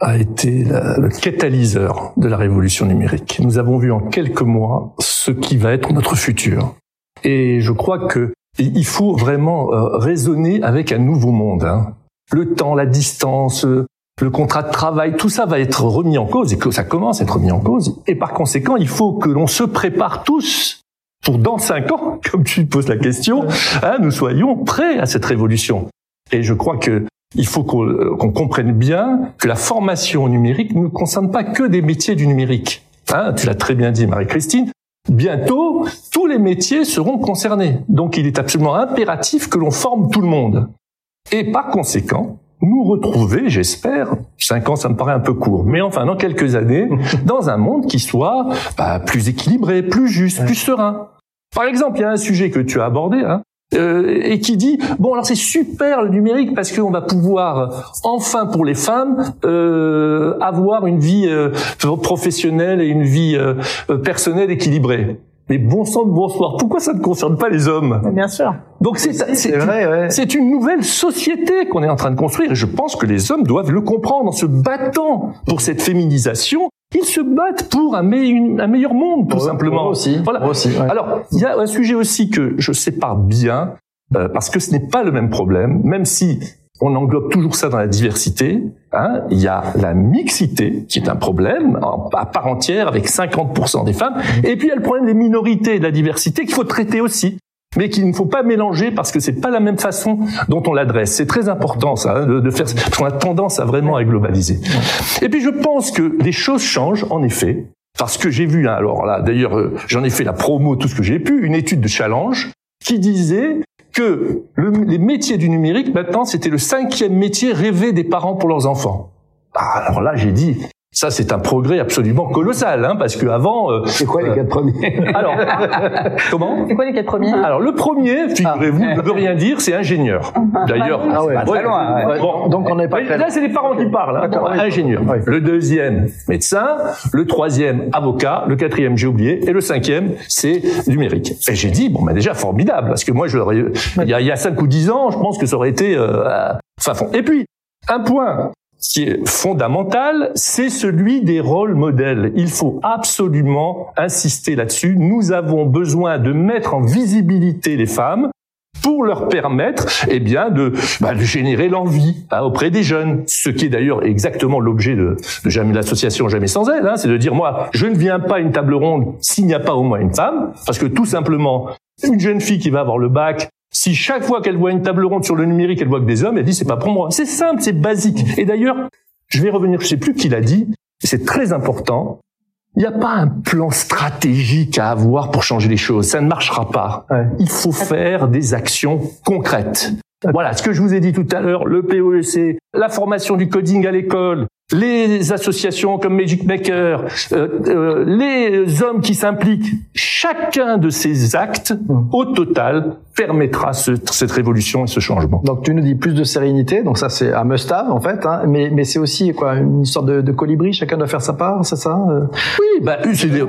a été la, le catalyseur de la révolution numérique. Nous avons vu en quelques mois ce qui va être notre futur. Et je crois que il faut vraiment euh, raisonner avec un nouveau monde. Hein. Le temps, la distance, euh, le contrat de travail, tout ça va être remis en cause et que ça commence à être remis en cause. Et par conséquent, il faut que l'on se prépare tous pour dans cinq ans, [LAUGHS] comme tu poses la question, hein, nous soyons prêts à cette révolution. Et je crois que il faut qu'on comprenne bien que la formation numérique ne concerne pas que des métiers du numérique. Hein, tu l'as très bien dit, Marie-Christine. Bientôt, tous les métiers seront concernés. Donc il est absolument impératif que l'on forme tout le monde. Et par conséquent, nous retrouver, j'espère, cinq ans ça me paraît un peu court, mais enfin dans quelques années, [LAUGHS] dans un monde qui soit bah, plus équilibré, plus juste, plus serein. Par exemple, il y a un sujet que tu as abordé, hein, euh, et qui dit bon alors c'est super le numérique parce qu'on va pouvoir enfin pour les femmes euh, avoir une vie euh, professionnelle et une vie euh, personnelle équilibrée. Mais bon sang de bonsoir, pourquoi ça ne concerne pas les hommes? Bien sûr. Donc c'est c'est vrai, ouais. c'est une nouvelle société qu'on est en train de construire et je pense que les hommes doivent le comprendre en se battant pour cette féminisation ils se battent pour un, meilleur monde, tout simplement. aussi. Voilà. Aussi, ouais. Alors, il y a un sujet aussi que je sépare bien, euh, parce que ce n'est pas le même problème, même si on englobe toujours ça dans la diversité. Hein, il y a la mixité, qui est un problème à part entière, avec 50% des femmes. Et puis il y a le problème des minorités et de la diversité qu'il faut traiter aussi mais qu'il ne faut pas mélanger parce que c'est pas la même façon dont on l'adresse. C'est très important ça hein, de, faire parce qu'on a tendance à vraiment à globaliser. Et puis je pense que les choses changent en effet parce que j'ai vu hein, alors là d'ailleurs euh, j'en ai fait la promo tout ce que j'ai pu une étude de challenge qui disait que le, les métiers du numérique maintenant c'était le cinquième métier rêvé des parents pour leurs enfants. Ah, alors là j'ai dit ça, c'est un progrès absolument colossal, hein, parce que avant. Euh, c'est quoi les quatre premiers? [LAUGHS] Alors, [LAUGHS] comment? C'est quoi les quatre premiers? Alors, le premier, figurez-vous, ah. ne veut rien dire, c'est ingénieur. D'ailleurs, ah ouais, pas très loin. Ouais. Bon, donc on n'est pas. Là, c'est les parents qui parlent. Hein, bon, ingénieur. Le deuxième, médecin. Le troisième, avocat. Le quatrième, j'ai oublié. Et le cinquième, c'est numérique. Et j'ai dit, bon, bah déjà formidable, parce que moi, je il y a, il y a cinq ou dix ans, je pense que ça aurait été. Euh, enfin, fond. Et puis, un point qui est fondamental, c'est celui des rôles modèles. Il faut absolument insister là-dessus. Nous avons besoin de mettre en visibilité les femmes pour leur permettre, eh bien, de, bah, de générer l'envie hein, auprès des jeunes. Ce qui est d'ailleurs exactement l'objet de, de l'association Jamais sans elle, hein, c'est de dire moi, je ne viens pas à une table ronde s'il n'y a pas au moins une femme, parce que tout simplement, une jeune fille qui va avoir le bac, si chaque fois qu'elle voit une table ronde sur le numérique, elle voit que des hommes, elle dit c'est pas pour moi. C'est simple, c'est basique. Et d'ailleurs, je vais revenir, je sais plus qui l'a dit, c'est très important. Il n'y a pas un plan stratégique à avoir pour changer les choses. Ça ne marchera pas. Il faut faire des actions concrètes. Voilà, ce que je vous ai dit tout à l'heure, le POEC, la formation du coding à l'école, les associations comme Magic Maker, euh, euh, les hommes qui s'impliquent, chacun de ces actes, au total, permettra cette révolution et ce changement. Donc tu nous dis plus de sérénité, donc ça c'est un must-have en fait, hein, mais, mais c'est aussi quoi une sorte de, de, colibri, chacun doit faire sa part, c'est ça euh? Oui, bah,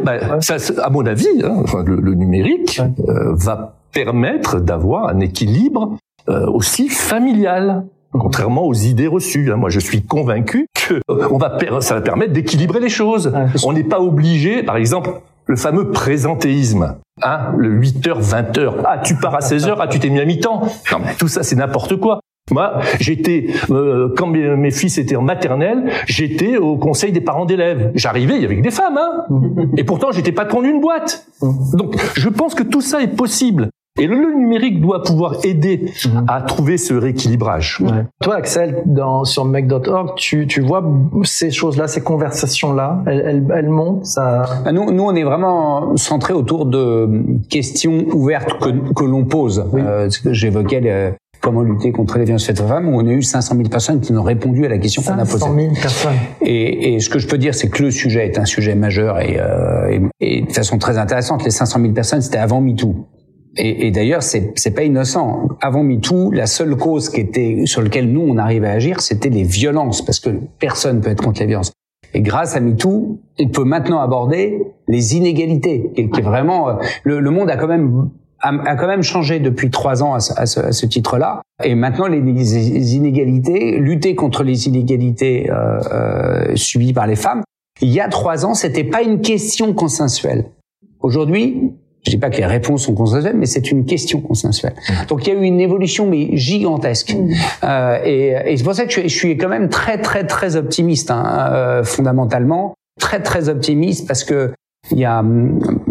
bah ça, à mon avis, hein, le, le, numérique va permettre d'avoir un équilibre aussi familial contrairement aux idées reçues. Hein. Moi, je suis convaincu que on va ça va permettre d'équilibrer les choses. on n'est pas obligé, par exemple, le fameux présentéisme. Hein, le 8h, 20h. Ah, tu pars à 16h, ah, tu t'es mis à mi-temps. Non, mais tout ça, c'est n'importe quoi. Moi, j'étais euh, quand mes, fils étaient en maternelle, j'étais au conseil des parents d'élèves. J'arrivais, il y avait que des femmes, hein. [LAUGHS] Et pourtant, j'étais pas con d'une boîte. Donc, je pense que tout ça est possible. Et le, numérique doit pouvoir aider mhm. à trouver ce rééquilibrage. Ouais. Toi, Axel, dans, sur Mec.org, tu, tu vois ces choses-là, ces conversations-là, elles, elles, elles montent ça... Bah, nous, nous, on est vraiment centré autour de questions ouvertes que, que l'on pose. Euh, J'évoquais comment lutter contre les violences faites aux femmes, où on a eu 500 000 personnes qui ont répondu à la question qu'on a posée. 500 000 personnes. Et, et, ce que je peux dire, c'est que le sujet est un sujet majeur et, euh, et, et de façon très intéressante. Les 500 000 personnes, c'était avant MeToo. Et, et d'ailleurs, c'est c'est pas innocent. Avant MeToo, la seule cause qui était sur laquelle nous on arrivait à agir, c'était les violences, parce que personne peut être contre les violences. Et grâce à MeToo, on peut maintenant aborder les inégalités, qui, est vraiment euh, le, le, monde a quand même a, quand même changé depuis trois ans à ce, ce titre-là. Et maintenant, les, les, inégalités, lutter contre les inégalités euh, euh, subies par les femmes. Il y a trois ans, c'était pas une question consensuelle. Aujourd'hui, je dis pas que les réponses sont consensuelles, mais c'est une question consensuelle. Donc il y a eu une évolution mais gigantesque. Mmh. Euh, et, et c'est pour ça que je, suis quand même très très très optimiste hein, euh, fondamentalement, très très optimiste parce que il y a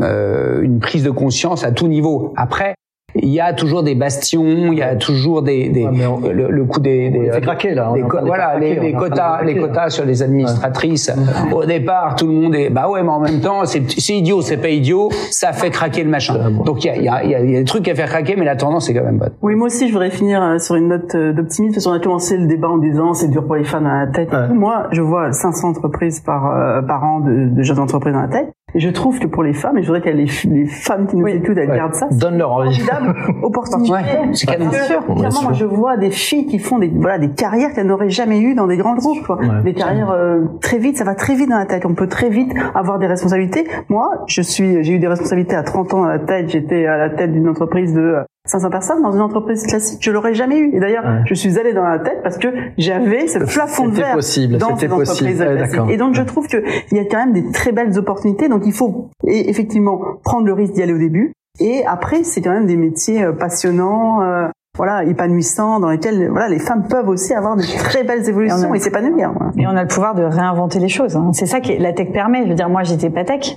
euh, une prise de conscience à tout niveau. Après, il y a toujours des bastions, il y a toujours des, des le, le, coup des, des craquer là, voilà les, les quotas, les quotas sur les administratrices. Au départ, tout le monde est bah ouais, mais en même temps, c'est c'est idiot, c'est pas idiot, ça fait craquer le machin. Donc il y a, y, a, y a des trucs à faire craquer, mais la tendance est quand même bonne. Oui, moi aussi, je voudrais finir euh, sur une note euh, d'optimisme parce qu'on a commencé le débat en disant c'est dur pour les femmes à la tête. Moi, je vois 500 entreprises par euh, par an de, de jeunes entreprises dans la tête. Et je trouve que pour les femmes, et je voudrais que les, les femmes qui nous écoutent, elles gardent ça. Donne leur envie. [LAUGHS] opportunité. Ouais, c'est Bien sûr. Clairement, moi, je vois des filles qui font des, voilà, des carrières qu'elles n'auraient jamais eues dans des grands groupes, quoi. Des carrières, euh, très vite, ça va très vite dans la tête. On peut très vite avoir des responsabilités. Moi, je suis, j'ai eu des responsabilités à 30 ans dans la tête. J'étais à la tête d'une entreprise de 500 personnes dans une entreprise classique, je l'aurais jamais eu. Et d'ailleurs, je suis allée dans la tête parce que j'avais ce plafond de verre possible, dans cette entreprise classique. Et donc, je trouve qu'il y a quand même des très belles opportunités. Donc, il faut effectivement prendre le risque d'y aller au début. Et après, c'est quand même des métiers euh, passionnants. Euh, voilà, épanouissants, dans lesquels voilà les femmes peuvent aussi avoir de très belles évolutions et, s'épanouir. Et on a le pouvoir de réinventer les choses. Hein. C'est ça que la tech permet. Je veux dire, moi, j'étais pas tech.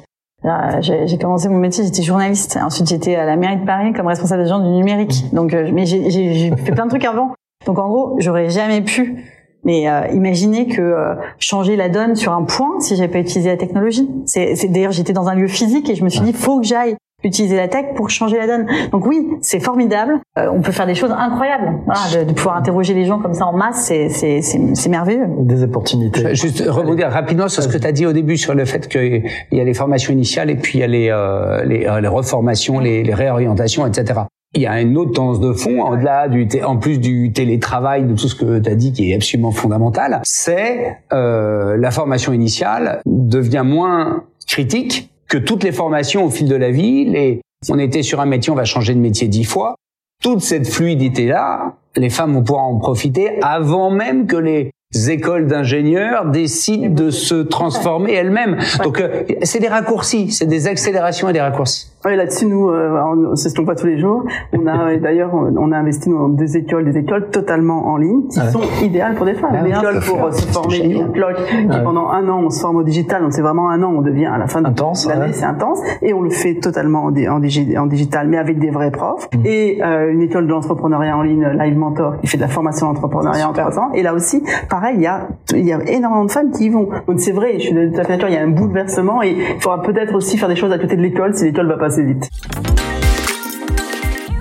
J'ai commencé mon métier, j'étais journaliste. Ensuite, j'étais à la mairie de Paris comme responsable des gens du numérique. Donc, euh, mais j'ai fait plein de trucs avant. Donc, en gros, j'aurais jamais pu. Mais euh, imaginez que euh, changer la donne sur un point si j'avais pas utilisé la technologie. C'est d'ailleurs j'étais dans un lieu physique et je me suis dit faut que j'aille utiliser la tech pour changer la donne. Donc oui, c'est formidable. Euh, on peut faire des choses incroyables. Voilà, de, de, pouvoir interroger les gens comme ça en masse, c'est c'est c'est merveilleux. Des opportunités. Juste rebondir rapidement sur ce que tu as dit au début sur le fait qu'il y a les formations initiales et puis il y a les euh, les, euh, les, reformations, les, les réorientations, etc. Il y a une autre tendance de fond, au-delà du, en plus du télétravail, de tout ce que tu as dit qui est absolument fondamental, c'est euh, la formation initiale devient moins critique que toutes les formations au fil de la vie, les, on était sur un métier, on va changer de métier dix fois. Toute cette fluidité-là, les femmes vont pouvoir en profiter avant même que les écoles d'ingénieurs décident de se transformer elles-mêmes. Donc euh, c'est des raccourcis, c'est des accélérations et des raccourcis. Oui, là-dessus, nous, euh, c'est ce qu'on voit tous les jours. On a [LAUGHS] d'ailleurs, on a investi dans deux écoles, des écoles totalement en ligne, qui sont idéales pour des femmes. Ah, des écoles pour se former, une école qui pendant un an on se forme au digital, donc c'est vraiment un an, on devient à la fin de l'année, c'est intense, et on le fait totalement en, en, digital, mais avec des vrais profs. Mm. Et euh, une école de l'entrepreneuriat en ligne, Live Mentor, qui fait de la formation d'entrepreneuriat en trois ans. Et là aussi, pareil, il y a, il y a énormément de femmes qui y vont. Donc c'est vrai, je suis de ta nature, il y a un bouleversement et il faudra peut-être aussi faire des choses à côté de l'école si l'école va passer vite.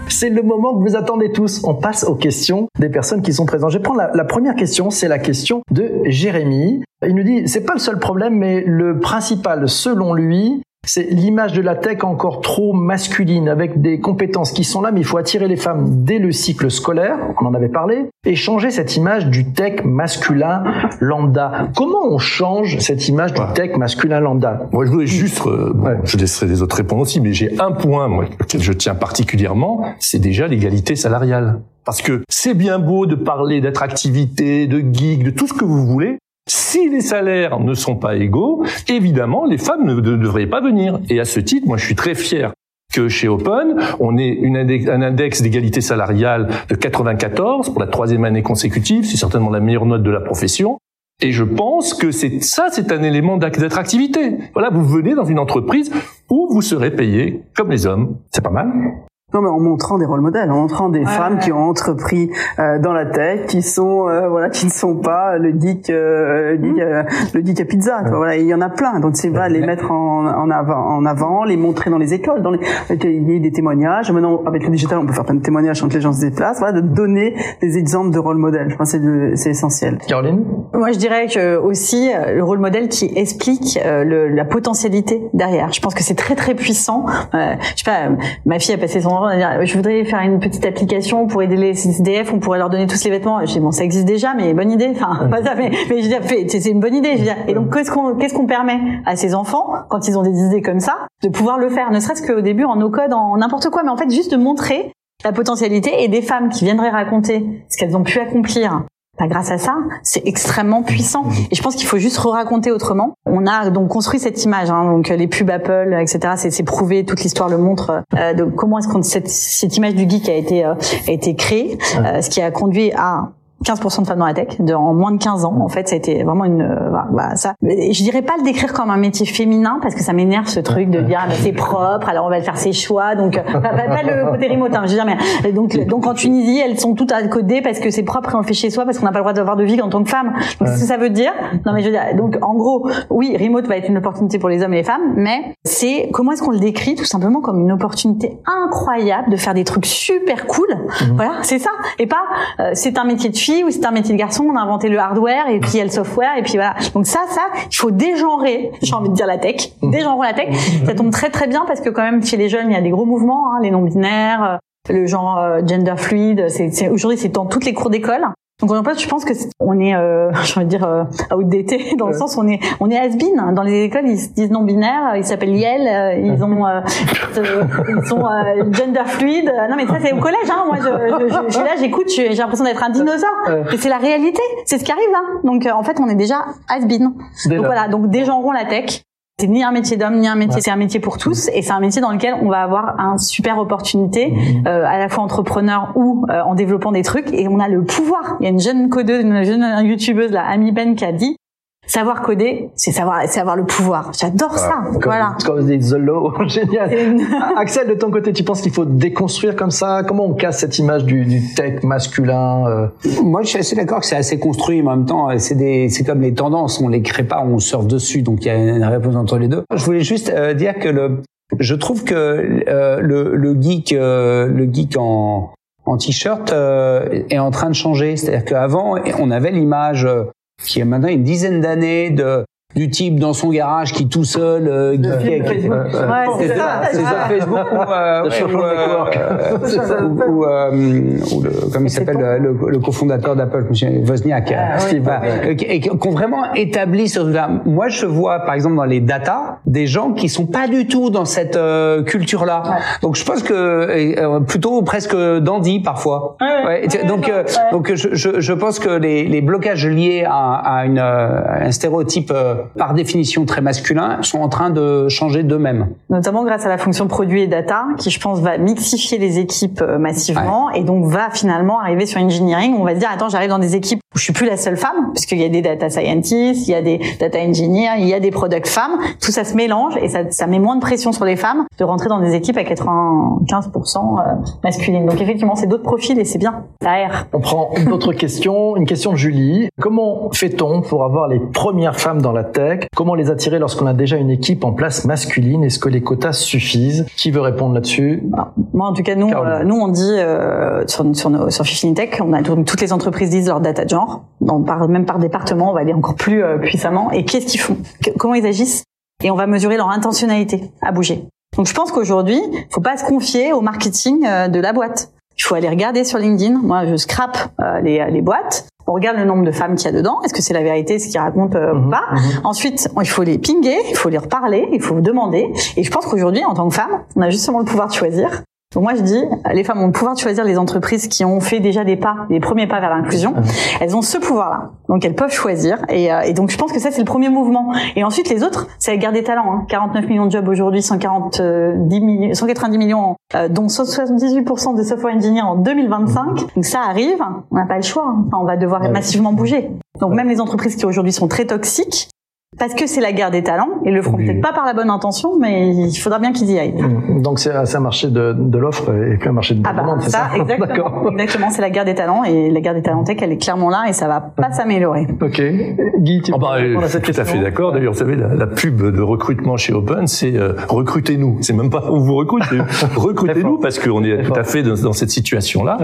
C'est le moment que vous attendez tous. On passe aux questions des personnes qui sont présentes. Je vais prendre la, la première question, c'est la question de Jérémy. Il nous dit, c'est pas le seul problème, mais le principal, selon lui, c'est l'image de la tech encore trop masculine, avec des compétences qui sont là, mais il faut attirer les femmes dès le cycle scolaire, on en avait parlé, et changer cette image du tech masculin lambda. Comment on change cette image du tech masculin lambda? Moi, je voulais juste, euh, je laisserai les autres répondre aussi, mais j'ai un point moi, auquel je tiens particulièrement, c'est déjà l'égalité salariale. Parce que c'est bien beau de parler d'attractivité, de geek, de tout ce que vous voulez, si les salaires ne sont pas égaux, évidemment, les femmes ne, devraient pas venir. Et à ce titre, moi, je suis très fier que chez Open, on ait un index d'égalité salariale de 94 pour la troisième année consécutive. C'est certainement la meilleure note de la profession. Et je pense que c'est ça, c'est un élément d'attractivité. Voilà, vous venez dans une entreprise où vous serez payé comme les hommes. C'est pas mal. Non, mais en montrant des rôles modèles, en montrant des femmes qui ont entrepris euh, dans la tech, qui sont euh, voilà, qui ne sont pas le geek, euh, geek mmh. le geek à pizza. Voilà, il y en a plein. Donc c'est vrai, les mettre en, en, avant, en avant, les montrer dans les écoles, dans les, il y a des témoignages. Maintenant, avec le digital, on peut faire plein de témoignages quand les gens se déplacent. Voilà, de donner des exemples de rôles modèles. Je pense que c'est essentiel. Caroline, moi je dirais que aussi le rôle modèle qui explique le, la potentialité derrière. Je pense que c'est très très puissant. je sais pas, ma fille a passé son je voudrais faire une petite application pour aider les SDF, on pourrait leur donner tous les vêtements. Je dis, bon, ça existe déjà, mais bonne idée. Enfin, pas ça, mais, mais je dis, c'est une bonne idée. Je et donc, qu'est-ce qu'on, qu'est-ce qu'on permet à ces enfants, quand ils ont des idées comme ça, de pouvoir le faire, ne serait-ce qu'au début en no-code, en n'importe quoi, mais en fait, juste de montrer la potentialité et des femmes qui viendraient raconter ce qu'elles ont pu accomplir bah, grâce à ça, c'est extrêmement puissant. Et je pense qu'il faut juste re-raconter autrement. On a donc construit cette image, hein, donc les pubs Apple, etc. C'est prouvé, toute l'histoire le montre euh, de comment est-ce qu'on cette, cette image du geek a été euh, a été créée, euh, ce qui a conduit à 15% de femmes dans la tech de, en moins de 15 ans. En fait, ça a été vraiment une, euh, bah, ça. Je dirais pas le décrire comme un métier féminin parce que ça m'énerve ce truc de dire ah, bah, c'est propre, alors on va faire ses choix. Donc pas, pas, le côté remote, hein, je veux dire, mais donc donc en Tunisie, elles sont toutes à coder parce que c'est propre et on le fait chez soi parce qu'on n'a pas le droit d'avoir de vie en tant que femme. Donc ce que ça veut dire Non mais je veux dire, donc en gros, oui, remote va être une opportunité pour les hommes et les femmes, mais c'est comment est-ce qu'on le décrit tout simplement comme une opportunité incroyable de faire des trucs super cool? Mhm. Voilà, c'est ça. Et pas euh, c'est un métier de fille ou c'est un métier de garçon, on a inventé le hardware et puis il y a le software et puis voilà. Donc ça, ça, il faut dégenrer, j'ai envie de dire la tech, mmh. dégenrer la tech. Ça tombe très très bien parce que quand même chez les jeunes, il y a des gros mouvements, hein, les non-binaires, euh, le genre euh, gender fluide, c'est, aujourd'hui c'est dans toutes les cours d'école. Donc en fait, je pense que on est, euh, [LAUGHS] j'ai envie de dire, euh, outdated [LAUGHS] dans le sens où on est, on est has-been. Dans les écoles, ils se disent non binaires, ils s'appellent Yel, euh, ils ont, euh, [LAUGHS] ils sont gender fluide. Non mais ça c'est au collège. Hein. Moi, je, je, je, suis là, j'écoute, j'ai l'impression d'être un dinosaure. Et c'est la réalité, c'est ce qui arrive là. Donc en fait, on est déjà has-been. Donc voilà, donc dégenrons la tech. C'est ni un métier d'homme ni un métier, c'est un métier pour tous et c'est un métier dans lequel on va avoir un super opportunité, mhm. euh, à la fois entrepreneur ou euh, en développant des trucs et on a le pouvoir. Il y a une jeune codeuse, une jeune youtubeuse là, Amy Ben qui a dit Savoir coder, c'est savoir, c'est avoir le pouvoir. J'adore ça. voilà. Comme The Law, [LAUGHS] génial. Axel, de ton côté, tu penses qu'il faut déconstruire comme ça? Comment on casse cette image du, du tech masculin euh? Moi, je suis assez d'accord que c'est assez construit, mais en même temps, c'est des, c'est comme les tendances. On les crée pas, on surfe dessus. Donc il y a une réponse entre les deux. Je voulais juste euh, dire que le, je trouve que euh, le, le geek, le geek en en t-shirt est en train de changer. C'est-à-dire qu'avant, on avait l'image qui a maintenant une dizaine d'années de du type dans son garage qui tout seul euh, avec Facebook. Ouais, c'est ça, c'est ça. Facebook ou euh, [LAUGHS] ou, euh, ou, le comme il s'appelle le, le, cofondateur d'Apple monsieur Wozniak ah, et qui ont vraiment établi sur là moi je vois par exemple dans les data des gens qui sont pas du tout dans cette euh, culture là donc je pense que euh, plutôt presque dandy parfois. Ouais, donc donc je, je, je pense que les, les blocages liés à, à une un stéréotype par définition très masculins, sont en train de changer d'eux-mêmes. Notamment grâce à la fonction produit et data, qui je pense va mixifier les équipes euh, massivement et donc va finalement arriver sur engineering. On va se dire attends, j'arrive dans des équipes où je suis plus la seule femme, puisqu'il y a des data scientists, il y a des data engineers, il y a des product femmes. Tout ça se mélange et ça, ça met moins de pression sur les femmes de rentrer dans des équipes à 95% euh, masculines. Donc effectivement, c'est d'autres profils et c'est bien. Ça aère. On prend d'autres [LAUGHS] questions. Une question de Julie. Comment fait-on pour avoir les premières femmes dans la tech. Comment les attirer lorsqu'on a déjà une équipe en place masculine? Est-ce que les quotas suffisent? Qui veut répondre là-dessus? Moi, en tout cas, nous, euh, nous on dit euh, sur, sur, nos, sur Tech, on a toutes les entreprises disent leur data genre, dans, par, même par département, on va aller encore plus euh, puissamment. Et qu'est-ce qu'ils font? Comment ils agissent? Et on va mesurer leur intentionnalité à bouger. Donc, je pense qu'aujourd'hui, faut pas se confier au marketing de la boîte. Il faut aller regarder sur LinkedIn. Moi, je scrape les, les boîtes on regarde le nombre de femmes qu'il y a dedans. Est-ce que c'est la vérité, ce qu'ils racontent euh, ou mhm, pas mhm. Ensuite, il faut les pinguer, il faut les reparler, il faut demander. Et je pense qu'aujourd'hui, en tant que femme, on a justement le pouvoir de choisir. Donc moi je dis, les femmes ont le pouvoir de choisir les entreprises qui ont fait déjà des pas, des premiers pas vers l'inclusion. Elles ont ce pouvoir-là, donc elles peuvent choisir. Et, euh, et, donc je pense que ça c'est le premier mouvement. Et ensuite les autres, c'est la guerre des talents. Hein. 49 millions de jobs aujourd'hui, 140, 10 millions, 190 millions, euh, dont 78% de software engineers en 2025. Donc ça arrive, on n'a pas le choix. Hein. Enfin, on va devoir massivement bouger. Donc même les entreprises qui aujourd'hui sont très toxiques, parce que c'est la guerre des talents. Ils le feront peut-être pas par la bonne intention, mais il faudra bien qu'ils y aillent. Mmh. Donc c'est un marché de, de l'offre et plus un marché de ah bah, demande, c'est ça, ça [LAUGHS] Exactement. exactement, c'est la guerre des talents et la guerre des talents tech, elle est clairement là et ça va pas s'améliorer. Ok. Guy, tu oh bah, à cette tout à fait d'accord. D'ailleurs, vous savez, la, pub de recrutement chez Open, c'est euh, recrutez-nous. C'est même pas on vous recrute, [LAUGHS] recrutez-nous parce qu'on est tout à fait dans, cette situation-là.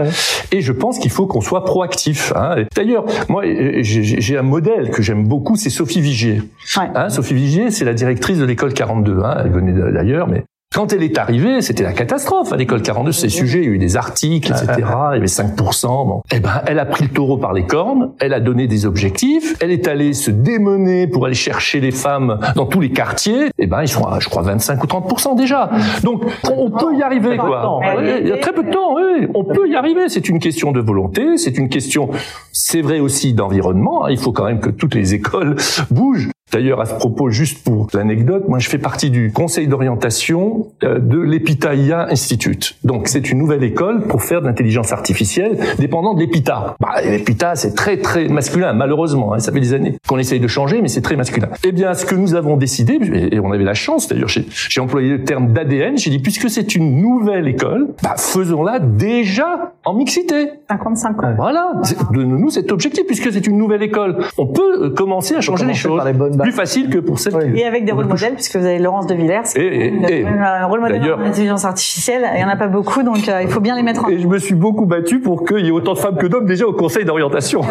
Et je pense qu'il faut qu'on soit proactif. Hein. D'ailleurs, moi, j'ai un modèle que j'aime beaucoup, c'est Sophie Vigier. Hein, Sophie Vigier, c'est la directrice de l'école 42. Hein, elle venait d'ailleurs, mais quand elle est arrivée, c'était la catastrophe à l'école 42. Ces sujets, il y a eu des articles, etc. Il y avait 5%. Bon. Eh ben, elle a pris le taureau par les cornes. Elle a donné des objectifs. Elle est allée se démener pour aller chercher les femmes dans tous les quartiers. Eh ben, ils sont à, je crois, 25 ou 30% déjà. Donc, on, peut y arriver, quoi. Il y a très peu de temps, oui. On peut y arriver. C'est une question de volonté. C'est une question, c'est vrai aussi d'environnement. Il faut quand même que toutes les écoles [LAUGHS] bougent. D'ailleurs, à ce propos, juste pour l'anecdote, moi je fais partie du conseil d'orientation euh, de l'EPITA Institute. Donc c'est une nouvelle école pour faire de l'intelligence artificielle dépendant de l'EPITA. Bah, L'EPITA c'est très très masculin, malheureusement. Hein, ça fait des années qu'on essaye de changer, mais c'est très masculin. Eh bien, ce que nous avons décidé, et on avait la chance, d'ailleurs j'ai employé le terme d'ADN, j'ai dit puisque c'est une nouvelle école, bah, faisons-la déjà en mixité. 55 ans. Voilà, donnons-nous cet objectif puisque c'est une nouvelle école. On peut euh, commencer à changer les choses plus facile que pour celle Et avec des rôles modèles, puisque vous avez Laurence de Villers, et, et, un rôle modèle en intelligence artificielle, il n'y en a pas beaucoup, donc euh, il faut bien les mettre en Et je me suis beaucoup battu pour qu'il y ait autant de femmes que d'hommes déjà au conseil d'orientation.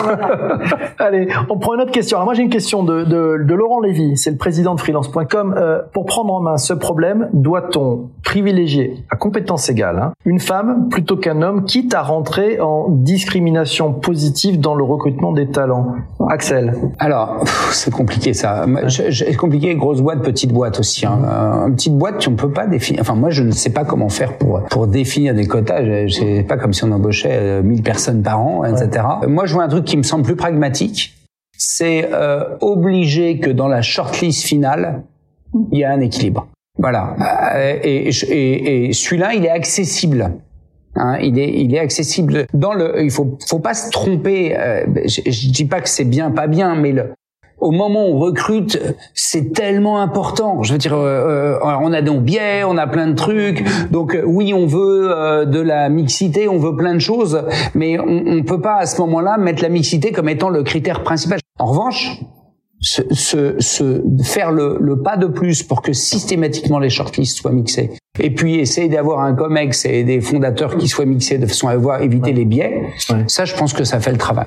[LAUGHS] Allez, on prend une autre question. Alors moi j'ai une question de, de, de Laurent Lévy, c'est le président de freelance.com. Euh, pour prendre en main ce problème, doit-on privilégier à compétence égale hein, une femme plutôt qu'un homme, quitte à rentrer en discrimination positive dans le recrutement des talents? Axel. Alors, c'est compliqué ça. C'est compliqué, grosse boîte, petite boîte aussi. Hein. Euh, une petite boîte, tu ne peux pas définir. Enfin, moi, je ne sais pas comment faire pour pour définir des quotas. C'est pas comme si on embauchait 1000 euh, personnes par an, etc. Moi, je vois un truc qui me semble plus pragmatique. C'est euh, obliger que dans la shortlist finale, il y a un équilibre. Voilà. Euh, et, et, et celui-là, il est accessible. Hein, il est, il est accessible dans le. Il faut, faut pas se tromper. je, je dis pas que c'est bien, pas bien, mais le, au moment où on recrute, c'est tellement important. Je veux dire, euh, euh, on a des biais, on a plein de trucs. Donc euh, oui, on veut de la mixité, on veut plein de choses, mais on, on peut pas à ce moment-là mettre la mixité comme étant le critère principal. En revanche, se, se, faire le, le, pas de plus pour que systématiquement les shortlists soient mixés. Et puis essayer d'avoir un COMEX et des fondateurs qui soient mixés de façon à avoir, éviter les biais. Ça, je pense que ça fait le travail.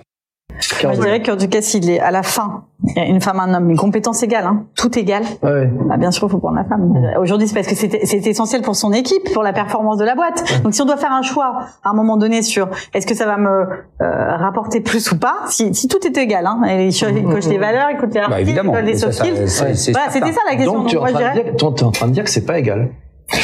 Moi, je dirais qu'en tout cas, s'il est à la fin, il y a une femme, un homme, mais compétences égales, hein, tout égal, ouais. bah, bien sûr, il faut prendre la femme. Aujourd'hui, c'est parce que c'est essentiel pour son équipe, pour la performance de la boîte. Donc, si on doit faire un choix à un moment donné sur est-ce que ça va me euh, rapporter plus ou pas, si, si tout est égal, hein, il coche les valeurs, il coche les bah, il coche les soft skills. Voilà, c'était ça la question. Donc, tu es, en train de dire, es en train de dire que c'est pas égal.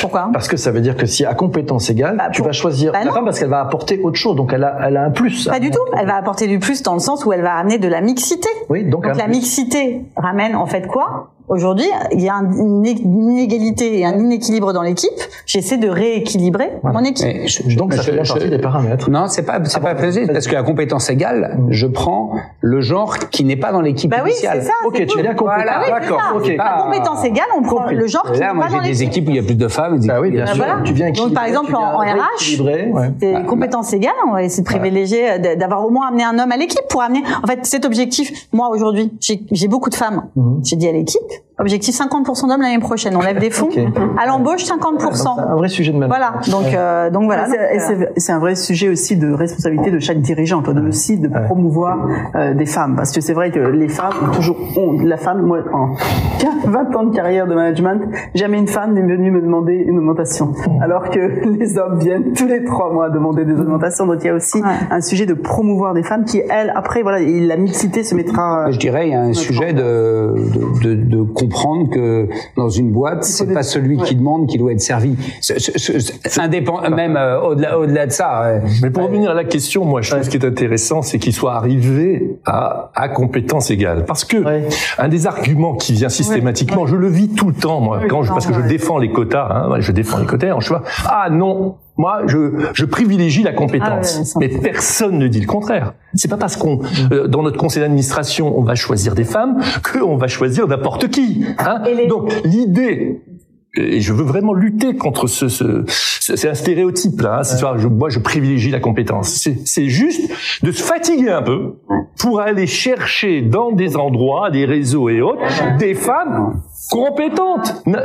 Pourquoi? Parce que ça veut dire que si à compétence égale, Bah, tu pour- vas choisir Bah la non. femme parce qu'elle va apporter autre chose, donc elle a, elle a un plus. Pas du tout. Elle va apporter du plus dans le sens où elle va amener de la mixité. Oui, donc, la plus. mixité ramène en fait quoi? Aujourd'hui, il y a un- une inégalité et un inéquilibre dans l'équipe. J'essaie de rééquilibrer mon équipe. Je- Donc ça je- fait bien je- partie des paramètres. Non, c'est pas c'est pas possible parce qu'à compétence égale, je prends le genre qui n'est pas dans l'équipe Bah oui, initiale. c'est ça. Ok, c'est tu as bien compris. Voilà, Ah oui, c'est D'accord, ça. ok. À compétence égale, on prend Compris. le genre qui Là, n'est moi, pas j'ai dans des l'équipe. équipes où il y a plus de femmes. des Bah oui, bien a- sûr. Tu viens Donc, par exemple, en- RH. Des Ouais. compétences égales, on va essayer de privilégier, euh, d'avoir au moins amené un homme à l'équipe pour amener. En fait, cet objectif, moi aujourd'hui, j'ai j'ai beaucoup de femmes. Mhm. J'ai dit à l'équipe, objectif 50% d'hommes l'année prochaine. On lève des fonds. À l'embauche, C'est 50%. un vrai sujet de management. Voilà. Donc, euh, donc voilà. C'est- Donc, euh, c'est- un vrai sujet aussi de responsabilité de chaque dirigeant, toi, de aussi de Ouais. promouvoir euh, des femmes, parce que c'est vrai que les femmes ont toujours ont la femme. Moi, en [LAUGHS] 20 ans de carrière de management, jamais une femme n'est venue me demander une augmentation, alors que [LAUGHS] les hommes viennent tous les trois mois demander des augmentations. Donc il y a aussi Ouais. un sujet de promouvoir des femmes qui, elles, après, voilà, la mixité se mettra. Je dirais, il y a un sujet de, de, de, de comprendre que dans une boîte, c'est pas celui qui ouais. demande qui doit être servi. Indépend, même euh, au-delà, au-delà de ça. euh, Mais pour revenir à la question, moi, je trouve ce qui est intéressant, c'est qu'il soit arrivé à, à compétence égale. Parce que Ouais. un des arguments qui vient systématiquement, je le vis tout le temps, moi, quand je, parce que je défends les quotas, hein, ouais, je défends les quotas, en choix. Ah non, moi, je, je privilégie la compétence. Ah. Mais personne ne dit le contraire. C'est pas parce qu'on, euh, dans notre conseil d'administration, on va choisir des femmes, qu'on va choisir n'importe qui. Hein les- Donc l'idée et je veux vraiment lutter contre ce, ce, ce- c'est un stéréotype là. Hein, je, moi, je privilégie la compétence. C'est juste de se fatiguer un peu pour aller chercher dans des endroits, des réseaux et autres, des femmes compétentes. Na-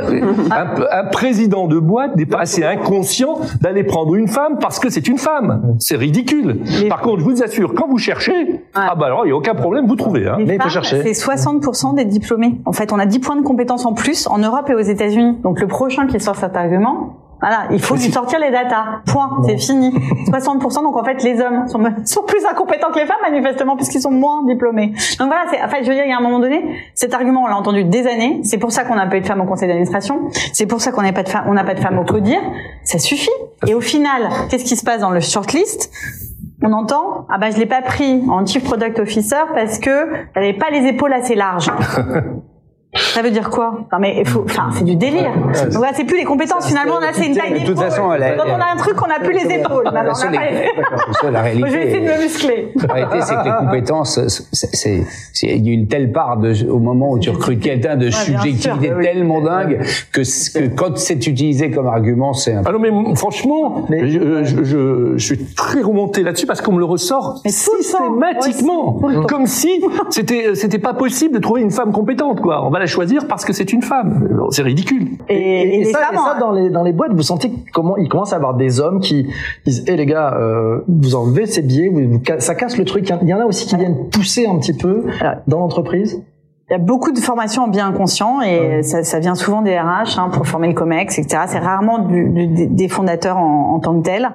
Un, un président de boîte n'est pas assez inconscient d'aller prendre une femme parce que c'est une femme. C'est ridicule. Par contre, je vous assure, quand vous cherchez, ah bah alors il y a aucun problème, vous trouvez. Hein. Mais il faut chercher. C'est 60% des diplômés. En fait, on a 10 points de compétences en plus en Europe et aux États-Unis. Donc le prochain qui sort cet argument, voilà, il faut lui sortir les datas. Point, c'est fini. 60%. Donc en fait, les hommes sont, [LAUGHS] sont plus incompétents que les femmes manifestement puisqu'ils sont moins diplômés. Donc voilà, c'est, en fait, je veux dire, il y a un moment donné, cet argument, on l'a entendu des années. C'est pour ça qu'on n'a pas eu de femmes au conseil d'administration. C'est pour ça qu'on n'a pas de femmes, on n'a pas de femmes au codir. Ça suffit. Et au final, qu'est-ce qui se passe dans le shortlist? On entend ah bah je l'ai pas pris en chief product officer parce que elle avait pas les épaules assez larges. [LAUGHS] Ça veut dire quoi? Non mais il faut, enfin c'est du délire. Donc voilà, c'est plus les compétences finalement là c'est une taille De toute d'épaule. Quand on a un truc on n'a plus les épaules. Les- la réalité. Je vais essayer de me muscler. La réalité, c'est que les compétences, c'est, c'est, c'est- il y a une telle part de, au moment où tu recrutes quelqu'un de bien subjectivité sûr, oui. tellement dingue que, que quand c'est utilisé comme argument, c'est un Ah non mais franchement, Mais- je, je, je, je suis très remonté là-dessus parce qu'on me le ressort Mais systématiquement, le temps. comme si c'était c'était pas possible de trouver une femme compétente quoi. On va la choisir parce que c'est une femme. C'est ridicule. Et, ça, femmes, et ça, hein, dans les dans les boîtes, vous sentez comment il commence à y avoir des hommes qui disent "Eh les gars, euh, vous enlevez ces billets, vous, vous ca- ça casse le truc." Il y en a aussi qui viennent pousser un petit peu dans l'entreprise. il y a beaucoup de formations en bien inconscient et ça, ça vient souvent des RH hein, pour former le COMEX, etc. C'est rarement du- du- des- des fondateurs en, en tant que tels.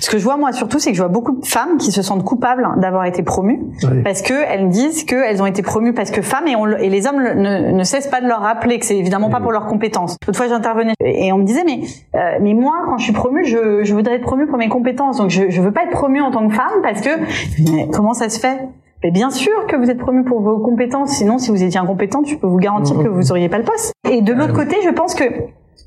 Ce que je vois moi surtout, c'est que je vois beaucoup de femmes qui se sentent coupables d'avoir été promues Oui. parce que elles disent qu'elles ont été promues parce que femmes et, on le- et les hommes ne, ne cessent pas de leur rappeler que c'est évidemment pas pour leurs compétences. L'autre fois j'intervenais et on me disait mais euh, mais moi quand je suis promue, je, je voudrais être promue pour mes compétences donc je je veux pas être promue en tant que femme parce que mais comment ça se fait? Mais bien sûr que vous êtes promu pour vos compétences, sinon si vous étiez incompétente, je peux vous garantir que vous auriez pas le poste. Et de l'autre côté, je pense que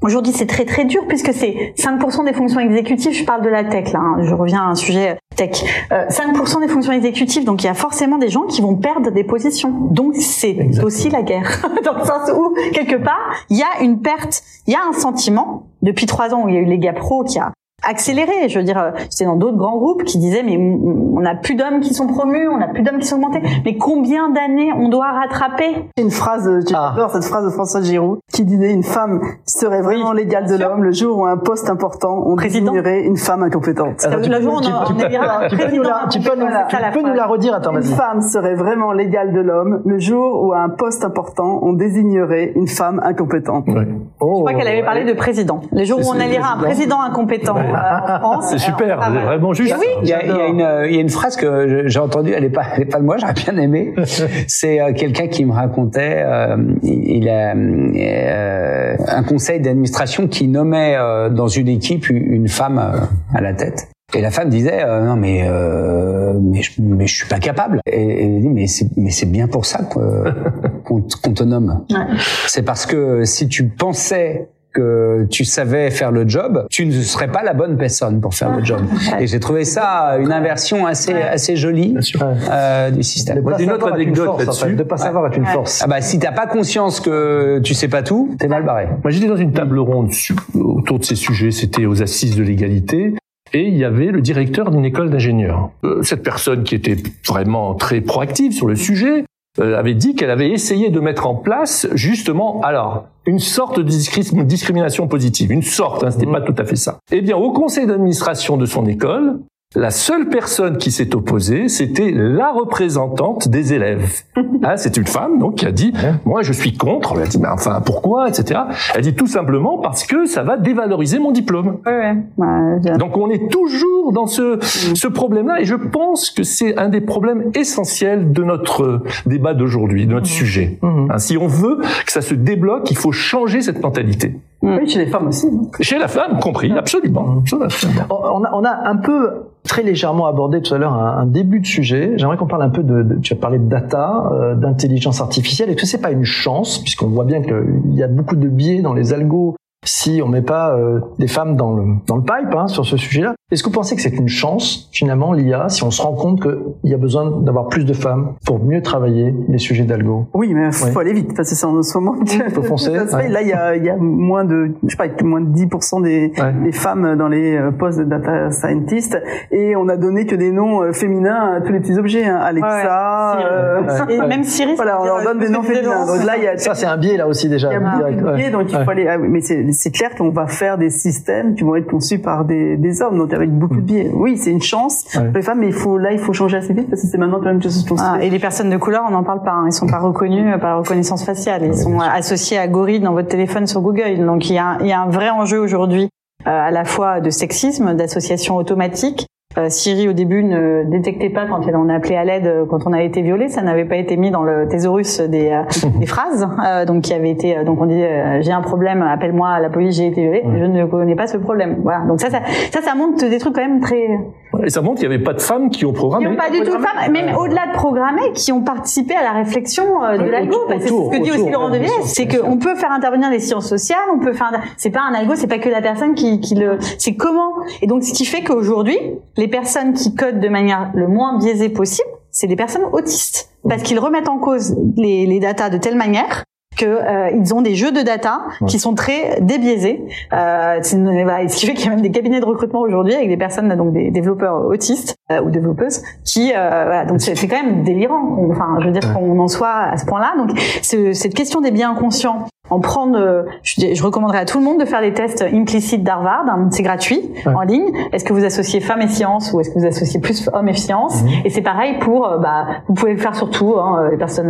Aujourd'hui, c'est très très dur puisque c'est 5% des fonctions exécutives. Je parle de la tech là. hein, je reviens à un sujet tech. Euh, 5% des fonctions exécutives. Donc il y a forcément des gens qui vont perdre des positions. Donc c'est aussi la guerre [LAUGHS] dans le sens où quelque part il y a une perte, il y a un sentiment depuis trois ans où il y a eu les gars pro qui a accéléré. Je veux dire, euh, j'étais dans d'autres grands groupes qui disaient mais on n'a plus d'hommes qui sont promus, on n'a plus d'hommes qui sont augmentés. Mais combien d'années on doit rattraper? Une phrase, euh, Ah. j'adore cette phrase de François Giroud qui disait une [LAUGHS] femme serait vraiment l'égale de l'homme le jour où un poste important on désignerait une femme incompétente. Attends, tu Le peux- jour où on, tu- peux- tu nous président la- tu peux nous c'est la tu peux nous phrase. la redire Attends, Une femme serait vraiment l'égale de l'homme le jour où à un poste important on désignerait une femme incompétente. Oh, Je crois qu'elle avait parlé de président. Le jour où on C'est- élira un président incompétent. Ouais. C'est super, c'est vraiment juste. oui, Il y, a, il, y a une, il y a une phrase que j'ai entendue, elle est pas, elle est pas de moi, j'aurais bien aimé. [LAUGHS] C'est euh, quelqu'un qui me racontait, euh, il, il a euh, un conseil d'administration qui nommait euh, dans une équipe une femme euh, à la tête. Et la femme disait euh, non mais euh, mais je, mais je suis pas capable. Et, et elle dit mais c'est mais c'est bien pour ça [LAUGHS] qu'on qu'on te nomme. Ouais. C'est parce que si tu pensais que tu savais faire le job, tu ne serais pas la bonne personne pour faire le job. Et j'ai trouvé ça une inversion assez assez jolie euh, du système. Une autre anecdote en là-dessus. fait. De pas savoir est une force. Ah bah si t'as pas conscience que tu sais pas tout, t'es mal barré. Moi, j'étais dans une table ronde autour de ces sujets. C'était aux assises de l'égalité. Et il y avait le directeur d'une école d'ingénieurs. Euh, cette personne qui était vraiment très proactive sur le sujet avait dit qu'elle avait essayé de mettre en place justement, alors, une sorte de discri- discrimination positive, une sorte, hein, c'était pas tout à fait ça. Eh bien, au conseil d'administration de son école, la seule personne qui s'est opposée, c'était la représentante des élèves. Hein, [LAUGHS] c'est une femme donc qui a dit moi je suis contre. Elle a dit mais enfin pourquoi etc. Elle dit tout simplement parce que ça va dévaloriser mon diplôme. Ouais, ouais. Ouais, bien. Donc on est toujours dans ce, ce problème-là et je pense que c'est un des problèmes essentiels de notre débat d'aujourd'hui, de notre sujet. Hein, si on veut que ça se débloque, il faut changer cette mentalité. Oui, chez les femmes aussi. Chez la femme, compris, absolument. absolument. On a, on a un peu très légèrement abordé tout à l'heure un, un début de sujet. J'aimerais qu'on parle un peu de, de- tu as parlé de data, euh, d'intelligence artificielle. Est-ce que c'est pas une chance, puisqu'on voit bien qu'il y a beaucoup de biais dans les algos si on met pas euh, des femmes dans le dans le pipe hein, sur ce sujet-là. Est-ce que vous pensez que c'est une chance finalement l'IA si on se rend compte qu'il y a besoin d'avoir plus de femmes pour mieux travailler les sujets d'algo? Oui, mais faut Ouais. aller vite parce que c'est en ce moment. faut foncer, Ça se fait. ouais. Là, il y a, il y a moins de, je sais pas, moins de 10% des, Ouais. des femmes dans les euh, postes de data scientist et on a donné que des noms euh, féminins à tous les petits objets, hein. Alexa. Ouais. euh, Ouais. Et même Siri. Voilà, on leur donne des noms féminins. Donc là, il y a, Ça c'est un biais là aussi déjà. il y a beaucoup direct, de ouais. biais, donc il Ouais. faut aller. ah mais c'est c'est clair qu'on va faire des systèmes qui vont être conçus par des, des hommes, donc avec beaucoup de biais. Oui, c'est une chance Ouais. pour les femmes, mais il faut là, il faut changer assez vite parce que c'est maintenant quand même que ça se construit. Ah, et les personnes de couleur, on n'en parle pas. hein. Ils sont pas reconnus euh, par la reconnaissance faciale. Ils sont euh, associés à Gorille dans votre téléphone sur Google. Donc il y a, un- il y a un vrai enjeu aujourd'hui, euh, à la fois de sexisme, d'association automatique. Euh, Siri au début ne détectait pas quand on a appelé à l'aide euh, quand on a été violé, ça n'avait pas été mis dans le thésaurus des, euh, [LAUGHS] des phrases, euh, donc qui avait été euh, donc on dit euh, j'ai un problème, appelle-moi à la police, j'ai été violé, je ne connais pas ce problème. Voilà, donc ça ça ça, ça montre des trucs quand même très Et ça montre qu'il n'y avait pas de femmes qui ont qui programmé. n'ont pas du tout de femmes, même au-delà de programmer, qui ont participé à la réflexion de l'algo. autour- Parce que C'est ce que dit autour, aussi Laurent sûr, c'est qu'on peut faire intervenir les sciences sociales, on peut faire. C'est pas un algo, c'est pas que la personne qui, qui le. C'est comment. Et donc, ce qui fait qu'aujourd'hui, les personnes qui codent de manière le moins biaisée possible, c'est des personnes autistes, parce qu'ils remettent en cause les, les datas de telle manière que euh, ils ont des jeux de data qui sont très débiaisés. Euh, ce qui fait qu'il y a même des cabinets de recrutement aujourd'hui avec des personnes donc des développeurs autistes euh, ou développeuses qui euh, voilà, donc c'est quand même délirant. qu'on- Enfin, je veux dire qu'on en soit à ce point-là. Donc ce- cette question des biens inconscients en prendre, euh, je, recommanderais à tout le monde de faire les tests implicites d'Harvard. hein, c'est gratuit Ouais. en ligne. Est-ce que vous associez femmes et sciences ou est-ce que vous associez plus hommes et sciences Et c'est pareil pour, euh, bah, vous pouvez le faire surtout hein, les personnes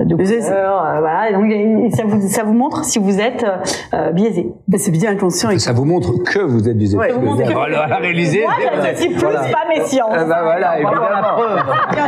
euh, de couleur, euh, voilà. Et donc et ça vous ça vous montre si vous êtes euh, euh, biaisé. Mais c'est bien inconscient et Ça vous montre que vous êtes du Ouais, Ça vous montre que- Voilà, à réaliser. Moi, j'associe plus Voilà. femmes et sciences. Ah bah voilà,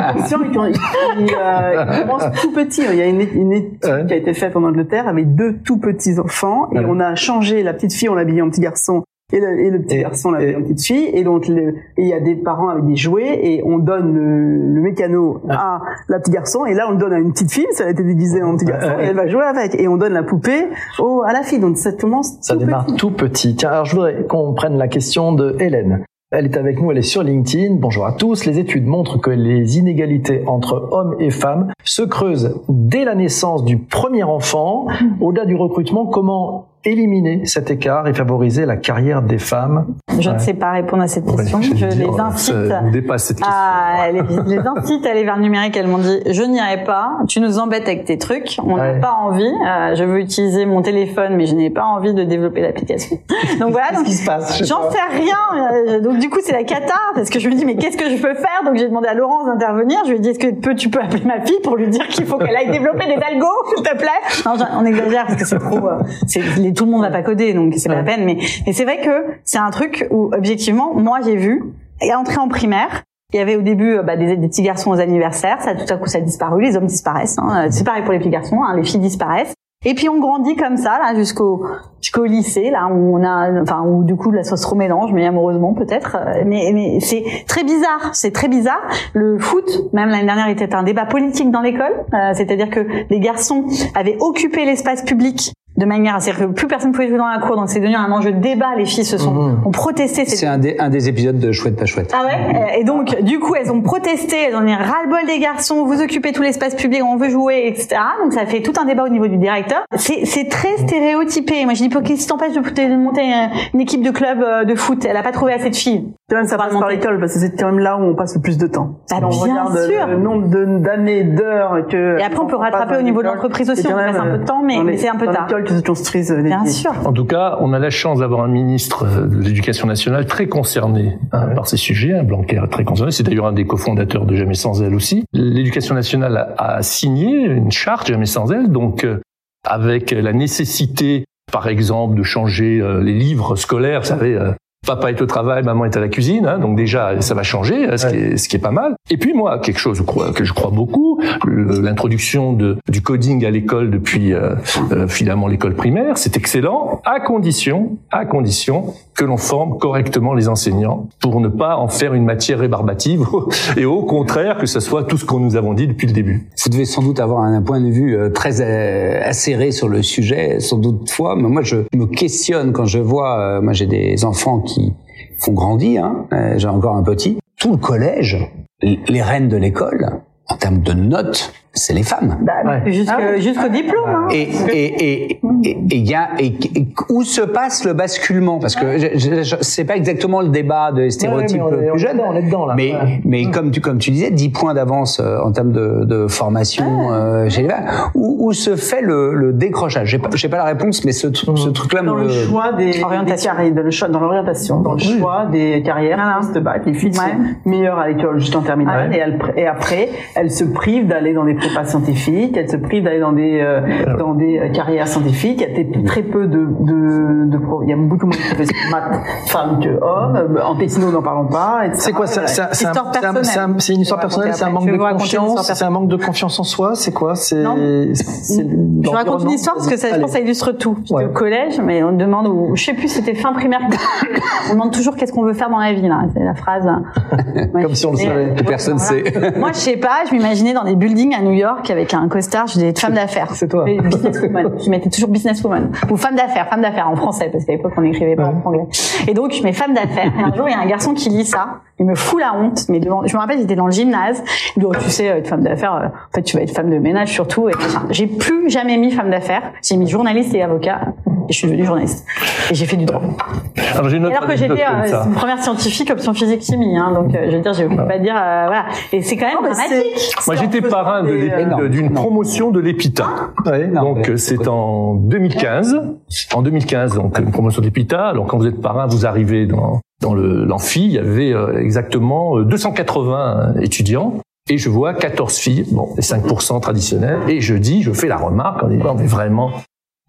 inconscient et quand il, il, euh, [LAUGHS] il commence tout petit. Il y a une, une étude Ouais. qui a été faite en Angleterre avec deux tout petits enfants et on a changé la petite fille, on l'a habillée en petit garçon. Et le, et le petit Et- garçon l'a habillé et- en petite fille et donc il y a des parents avec des jouets et on donne le, le mécano à la petite garçon et là on le donne à une petite fille ça a été déguisé en petit garçon et elle va jouer avec et on donne la poupée au, à la fille donc ça commence Ça tout démarre petit. tout petit. Tiens, alors je voudrais qu'on prenne la question de Hélène. Elle est avec nous, elle est sur LinkedIn. Bonjour à tous. Les études montrent que les inégalités entre hommes et femmes se creusent dès la naissance du premier enfant. Au-delà du recrutement, comment éliminer cet écart et favoriser la carrière des femmes Je Ouais. ne sais pas répondre à cette question. Ouais, je les dire, incite cette question. à les, [LAUGHS] les incite à aller vers le numérique. Elles m'ont dit je n'irai pas. Tu nous embêtes avec tes trucs. On n'a Ouais. pas envie. Euh, je veux utiliser mon téléphone, mais je n'ai pas envie de développer l'application. [LAUGHS] Donc voilà. Qu'est-ce Donc, qui se passe? J'en sais rien. Euh, Donc du coup c'est la cata parce que je me dis mais qu'est-ce que je peux faire? Donc j'ai demandé à Laurence d'intervenir. Je lui ai dit est-ce que peux- tu peux appeler ma fille pour lui dire qu'il faut qu'elle aille développer des algos s'il te plaît? Non on exagère parce que c'est trop. euh, c'est les, tout le monde va pas coder, donc c'est pas la peine. Mais, mais c'est vrai que c'est un truc où objectivement, moi j'ai vu, et entrer en primaire, il y avait au début bah, des, des, petits garçons aux anniversaires, ça tout à coup ça a disparu, les hommes disparaissent. Hein. C'est pareil pour les petits garçons, hein, les filles disparaissent. Et puis on grandit comme ça là jusqu'au jusqu'au lycée là où on a enfin où du coup la sauce se remélange mais amoureusement peut-être mais mais c'est très bizarre c'est très bizarre le foot même l'année dernière était un débat politique dans l'école euh, c'est-à-dire que les garçons avaient occupé l'espace public de manière à dire que plus personne pouvait jouer dans la cour donc c'est devenu un enjeu de débat les filles se sont Mhm. ont protesté C'est un des, un des épisodes de Chouette pas chouette. ah ouais Euh, Et donc, du coup, elles ont protesté, elles ont dit ras-le-bol des garçons, vous occupez tout l'espace public, on veut jouer, etc. Donc ça fait tout un débat au niveau du directeur. C'est c'est très stéréotypé. Moi, je dis, pour qu'est-ce qui t'empêche de, de monter euh, une équipe de club euh, de foot Elle a pas trouvé assez de filles. Quand même, ça passe par l'école parce que c'est quand même là où on passe le plus de temps. Bah, on bien regarde sûr. le nombre de- d'années, d'heures que. Et après, on peut rattraper au niveau de l'entreprise aussi, on passe un peu de temps, mais- mais c'est un peu tard. Se construisent. des- Bien sûr. En tout cas, on a la chance d'avoir un ministre de l'Éducation nationale très concerné hein, par ces sujets, un Blanquer très concerné. C'est d'ailleurs un des cofondateurs de Jamais sans elle aussi. L'Éducation nationale a, a signé une charte Jamais sans elle, donc euh, avec la nécessité, par exemple, de changer euh, les livres scolaires. Vous savez, euh, papa est au travail, maman est à la cuisine. hein, donc déjà, ça va changer, euh, ce, qui est, ce qui est pas mal. Et puis moi, quelque chose que je crois beaucoup, l'introduction du coding à l'école depuis euh, euh, finalement l'école primaire, c'est excellent, à condition, à condition que l'on forme correctement les enseignants pour ne pas en faire une matière rébarbative [LAUGHS] et au contraire que ce soit tout ce que nous avons dit depuis le début. Vous devez sans doute avoir un point de vue euh, très euh, acéré sur le sujet, sans doute fois, mais moi je me questionne quand je vois, euh, moi j'ai des enfants qui font grandir, hein, j'ai encore un petit, tout le collège, les reines de l'école, en termes de notes, c'est les femmes. Bah, Ouais. Ah. Jusqu'au diplôme. hein. Et et et et il y a et, et où se passe le basculement? Parce que je, je, je- c'est pas exactement le débat de stéréotypes Ouais, plus jeunes dedans, on est dedans, là. mais Ouais. mais comme tu comme tu disais 10 points d'avance euh, en termes de, de formation euh, chez les femmes où, où se fait le, le décrochage? J'ai pas j'ai pas la réponse mais ce ce truc là Dans le choix des, Orientation. des carrières, dans le choix, dans l'orientation, dans le choix des carrières Voilà. post-bac. Les filles Ouais. sont meilleures à l'école juste en terminale Ouais. et, elles, et après, elles se privent d'aller dans des prépas scientifiques, elles se privent d'aller dans des euh, dans des euh, carrières scientifiques. Il y a très peu de de, de pro- il y a beaucoup moins de professeurs maths femmes que hommes. Euh, En techno, n'en parlons pas. C'est quoi c'est- Voilà. c'est un- une histoire personnelle, c'est un manque de confiance, c'est un manque de confiance en soi, c'est quoi C'est Je raconte une histoire parce que ça, je pense, que ça illustre tout. J'étais Ouais. au collège, mais on demande, au, je sais plus, c'était fin primaire. [COUGHS] on demande toujours qu'est-ce qu'on veut faire dans la vie, là. C'est la phrase. [LAUGHS] Ouais, Comme si on le savait. Que personne voilà. sait. Moi, je sais pas, je m'imaginais dans des buildings à New York avec un costard, je disais femme d'affaires. C'est toi. Businesswoman. Je mettais toujours businesswoman. Ou femme d'affaires, femme d'affaires en français, parce qu'à l'époque, on n'écrivait pas en anglais. Et donc, je mets femme d'affaires. Et un jour, il y a un garçon qui lit ça. Il me fout la honte, mais devant, je me rappelle, j'étais dans le gymnase. Il dit, oh, tu sais, être femme d'affaires, euh, en fait, tu vas être femme de ménage surtout. Et j'ai plus jamais mis femme d'affaires. J'ai mis journaliste et avocat. Et je suis devenue journaliste. Et j'ai fait du droit. Alors une autre Alors que j'étais euh, première scientifique, option physique chimie. Hein, donc, euh, je veux dire, je peux pas dire, euh, voilà. Et c'est quand même Non, dramatique. Moi, j'étais parrain de euh, d'une promotion de l'EPITA. Ouais. Donc euh, c'est en 2015. En 2015, donc une promotion de l'EPITA. Alors quand vous êtes parrain, vous arrivez dans dans l'amphi. Il y avait euh, exactement euh, 280 étudiants. Et je vois 14 filles, bon, les 5% traditionnels. Et je dis, je fais la remarque en disant, mais vraiment,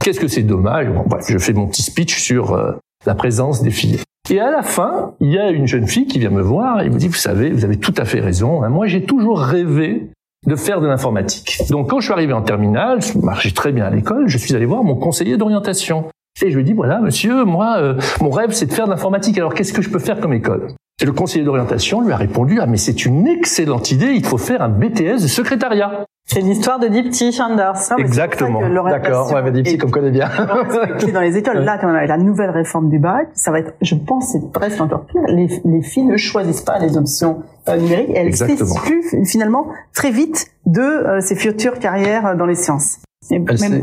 qu'est-ce que c'est dommage? Bon, bref, je fais mon petit speech sur euh, la présence des filles. Et à la fin, il y a une jeune fille qui vient me voir et me dit, vous savez, vous avez tout à fait raison. hein, Moi, j'ai toujours rêvé de faire de l'informatique. Donc quand je suis arrivé en terminale, je marchais très bien à l'école, je suis allé voir mon conseiller d'orientation. Et je lui dis, voilà, monsieur, moi, euh, mon rêve, c'est de faire de l'informatique. Alors qu'est-ce que je peux faire comme école? Et le conseiller d'orientation lui a répondu, ah mais c'est une excellente idée, il faut faire un BTS de secrétariat. C'est l'histoire de c'est pour ça Exactement. D'accord, ouais, mais est- qu'on connaît bien. [LAUGHS] dans les écoles. Là, quand même, avec la nouvelle réforme du bac, ça va être, je pense, c'est presque encore pire. Les, les filles ne choisissent pas les options euh, numériques. Elles s'excluent finalement très vite de euh, ces futures carrières euh, dans les sciences.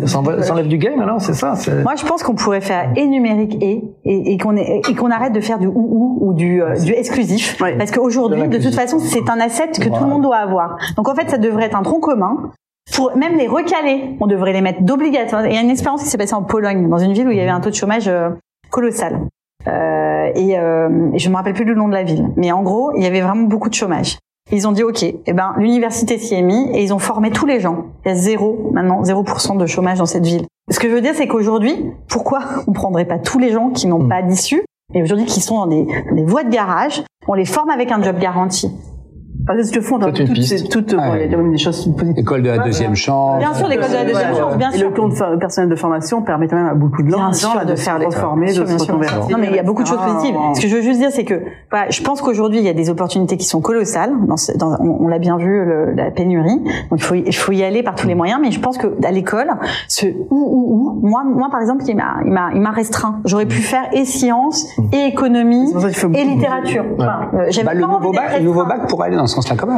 S'envole- s'enlève du game alors, c'est ça Moi, je pense qu'on pourrait faire et numérique et et, et qu'on est- et qu'on arrête de faire du ou ou ou du euh, du exclusif parce qu'aujourd'hui, De toute façon, c'est un asset que tout le monde doit avoir. Donc en fait, ça devrait être un tronc commun. Pour même les recaler, on devrait les mettre d'obligatoire. Il y a une expérience qui s'est passée en Pologne, dans une ville où il y avait un taux de chômage euh, colossal. Euh, et, euh, et je me rappelle plus le nom de la ville, mais en gros, il y avait vraiment beaucoup de chômage. Ils ont dit OK, eh ben l'université s'y est mis et ils ont formé tous les gens. Il y a zéro maintenant, 0% de chômage dans cette ville. Ce que je veux dire, c'est qu'aujourd'hui, pourquoi [LAUGHS] on prendrait pas tous les gens qui n'ont Mm. pas d'issue et aujourd'hui qui sont dans des, dans des voies de garage, on les forme avec un job garanti. Font dans C'est une toutes, piste. ces- toutes, bon, Ouais. il y a même des choses positives. École de la deuxième chance. Bien sûr, l'école de la deuxième chance, bien Et sûr. le compte personnel de formation permet quand même à beaucoup de gens, Bien gens, sûr, là, de faire les sûr, de se reconvertir. Non, mais il y a beaucoup de choses positives. Ce que je veux juste dire, c'est que voilà, je pense qu'aujourd'hui, il y a des opportunités qui sont colossales. Dans ce- dans- on on l'a bien vu, le- la pénurie. Donc, il faut, y- il faut y aller par tous les moyens. Mais je pense que à l'école, ce ou ou ou, moi, moi, par exemple, il m'a, il m'a, il m'a restreint. J'aurais pu faire et sciences, et économie, pour et littérature. Enfin, euh, Bah, le nouveau bac, le nouveau bac pourrait aller dans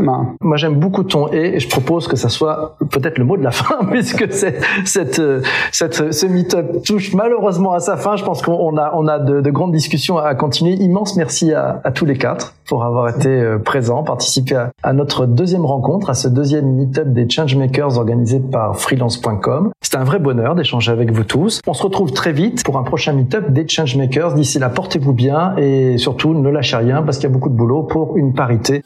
Hein. Moi, j'aime beaucoup ton et, et je propose que ça soit peut-être le mot de la [LAUGHS] fin, puisque c'est- cette, euh, cette, ce meet-up touche malheureusement à sa fin. Je pense qu'on a, on a de, de grandes discussions à continuer. Immense merci à, tous les quatre pour avoir été euh, présents, participé à, à notre deuxième rencontre, à ce deuxième meet-up des Changemakers organisé par freelance.com. C'était un vrai bonheur d'échanger avec vous tous. On se retrouve très vite pour un prochain meet-up des Changemakers. D'ici là, portez-vous bien et surtout ne lâchez rien parce qu'il y a beaucoup de boulot pour une parité.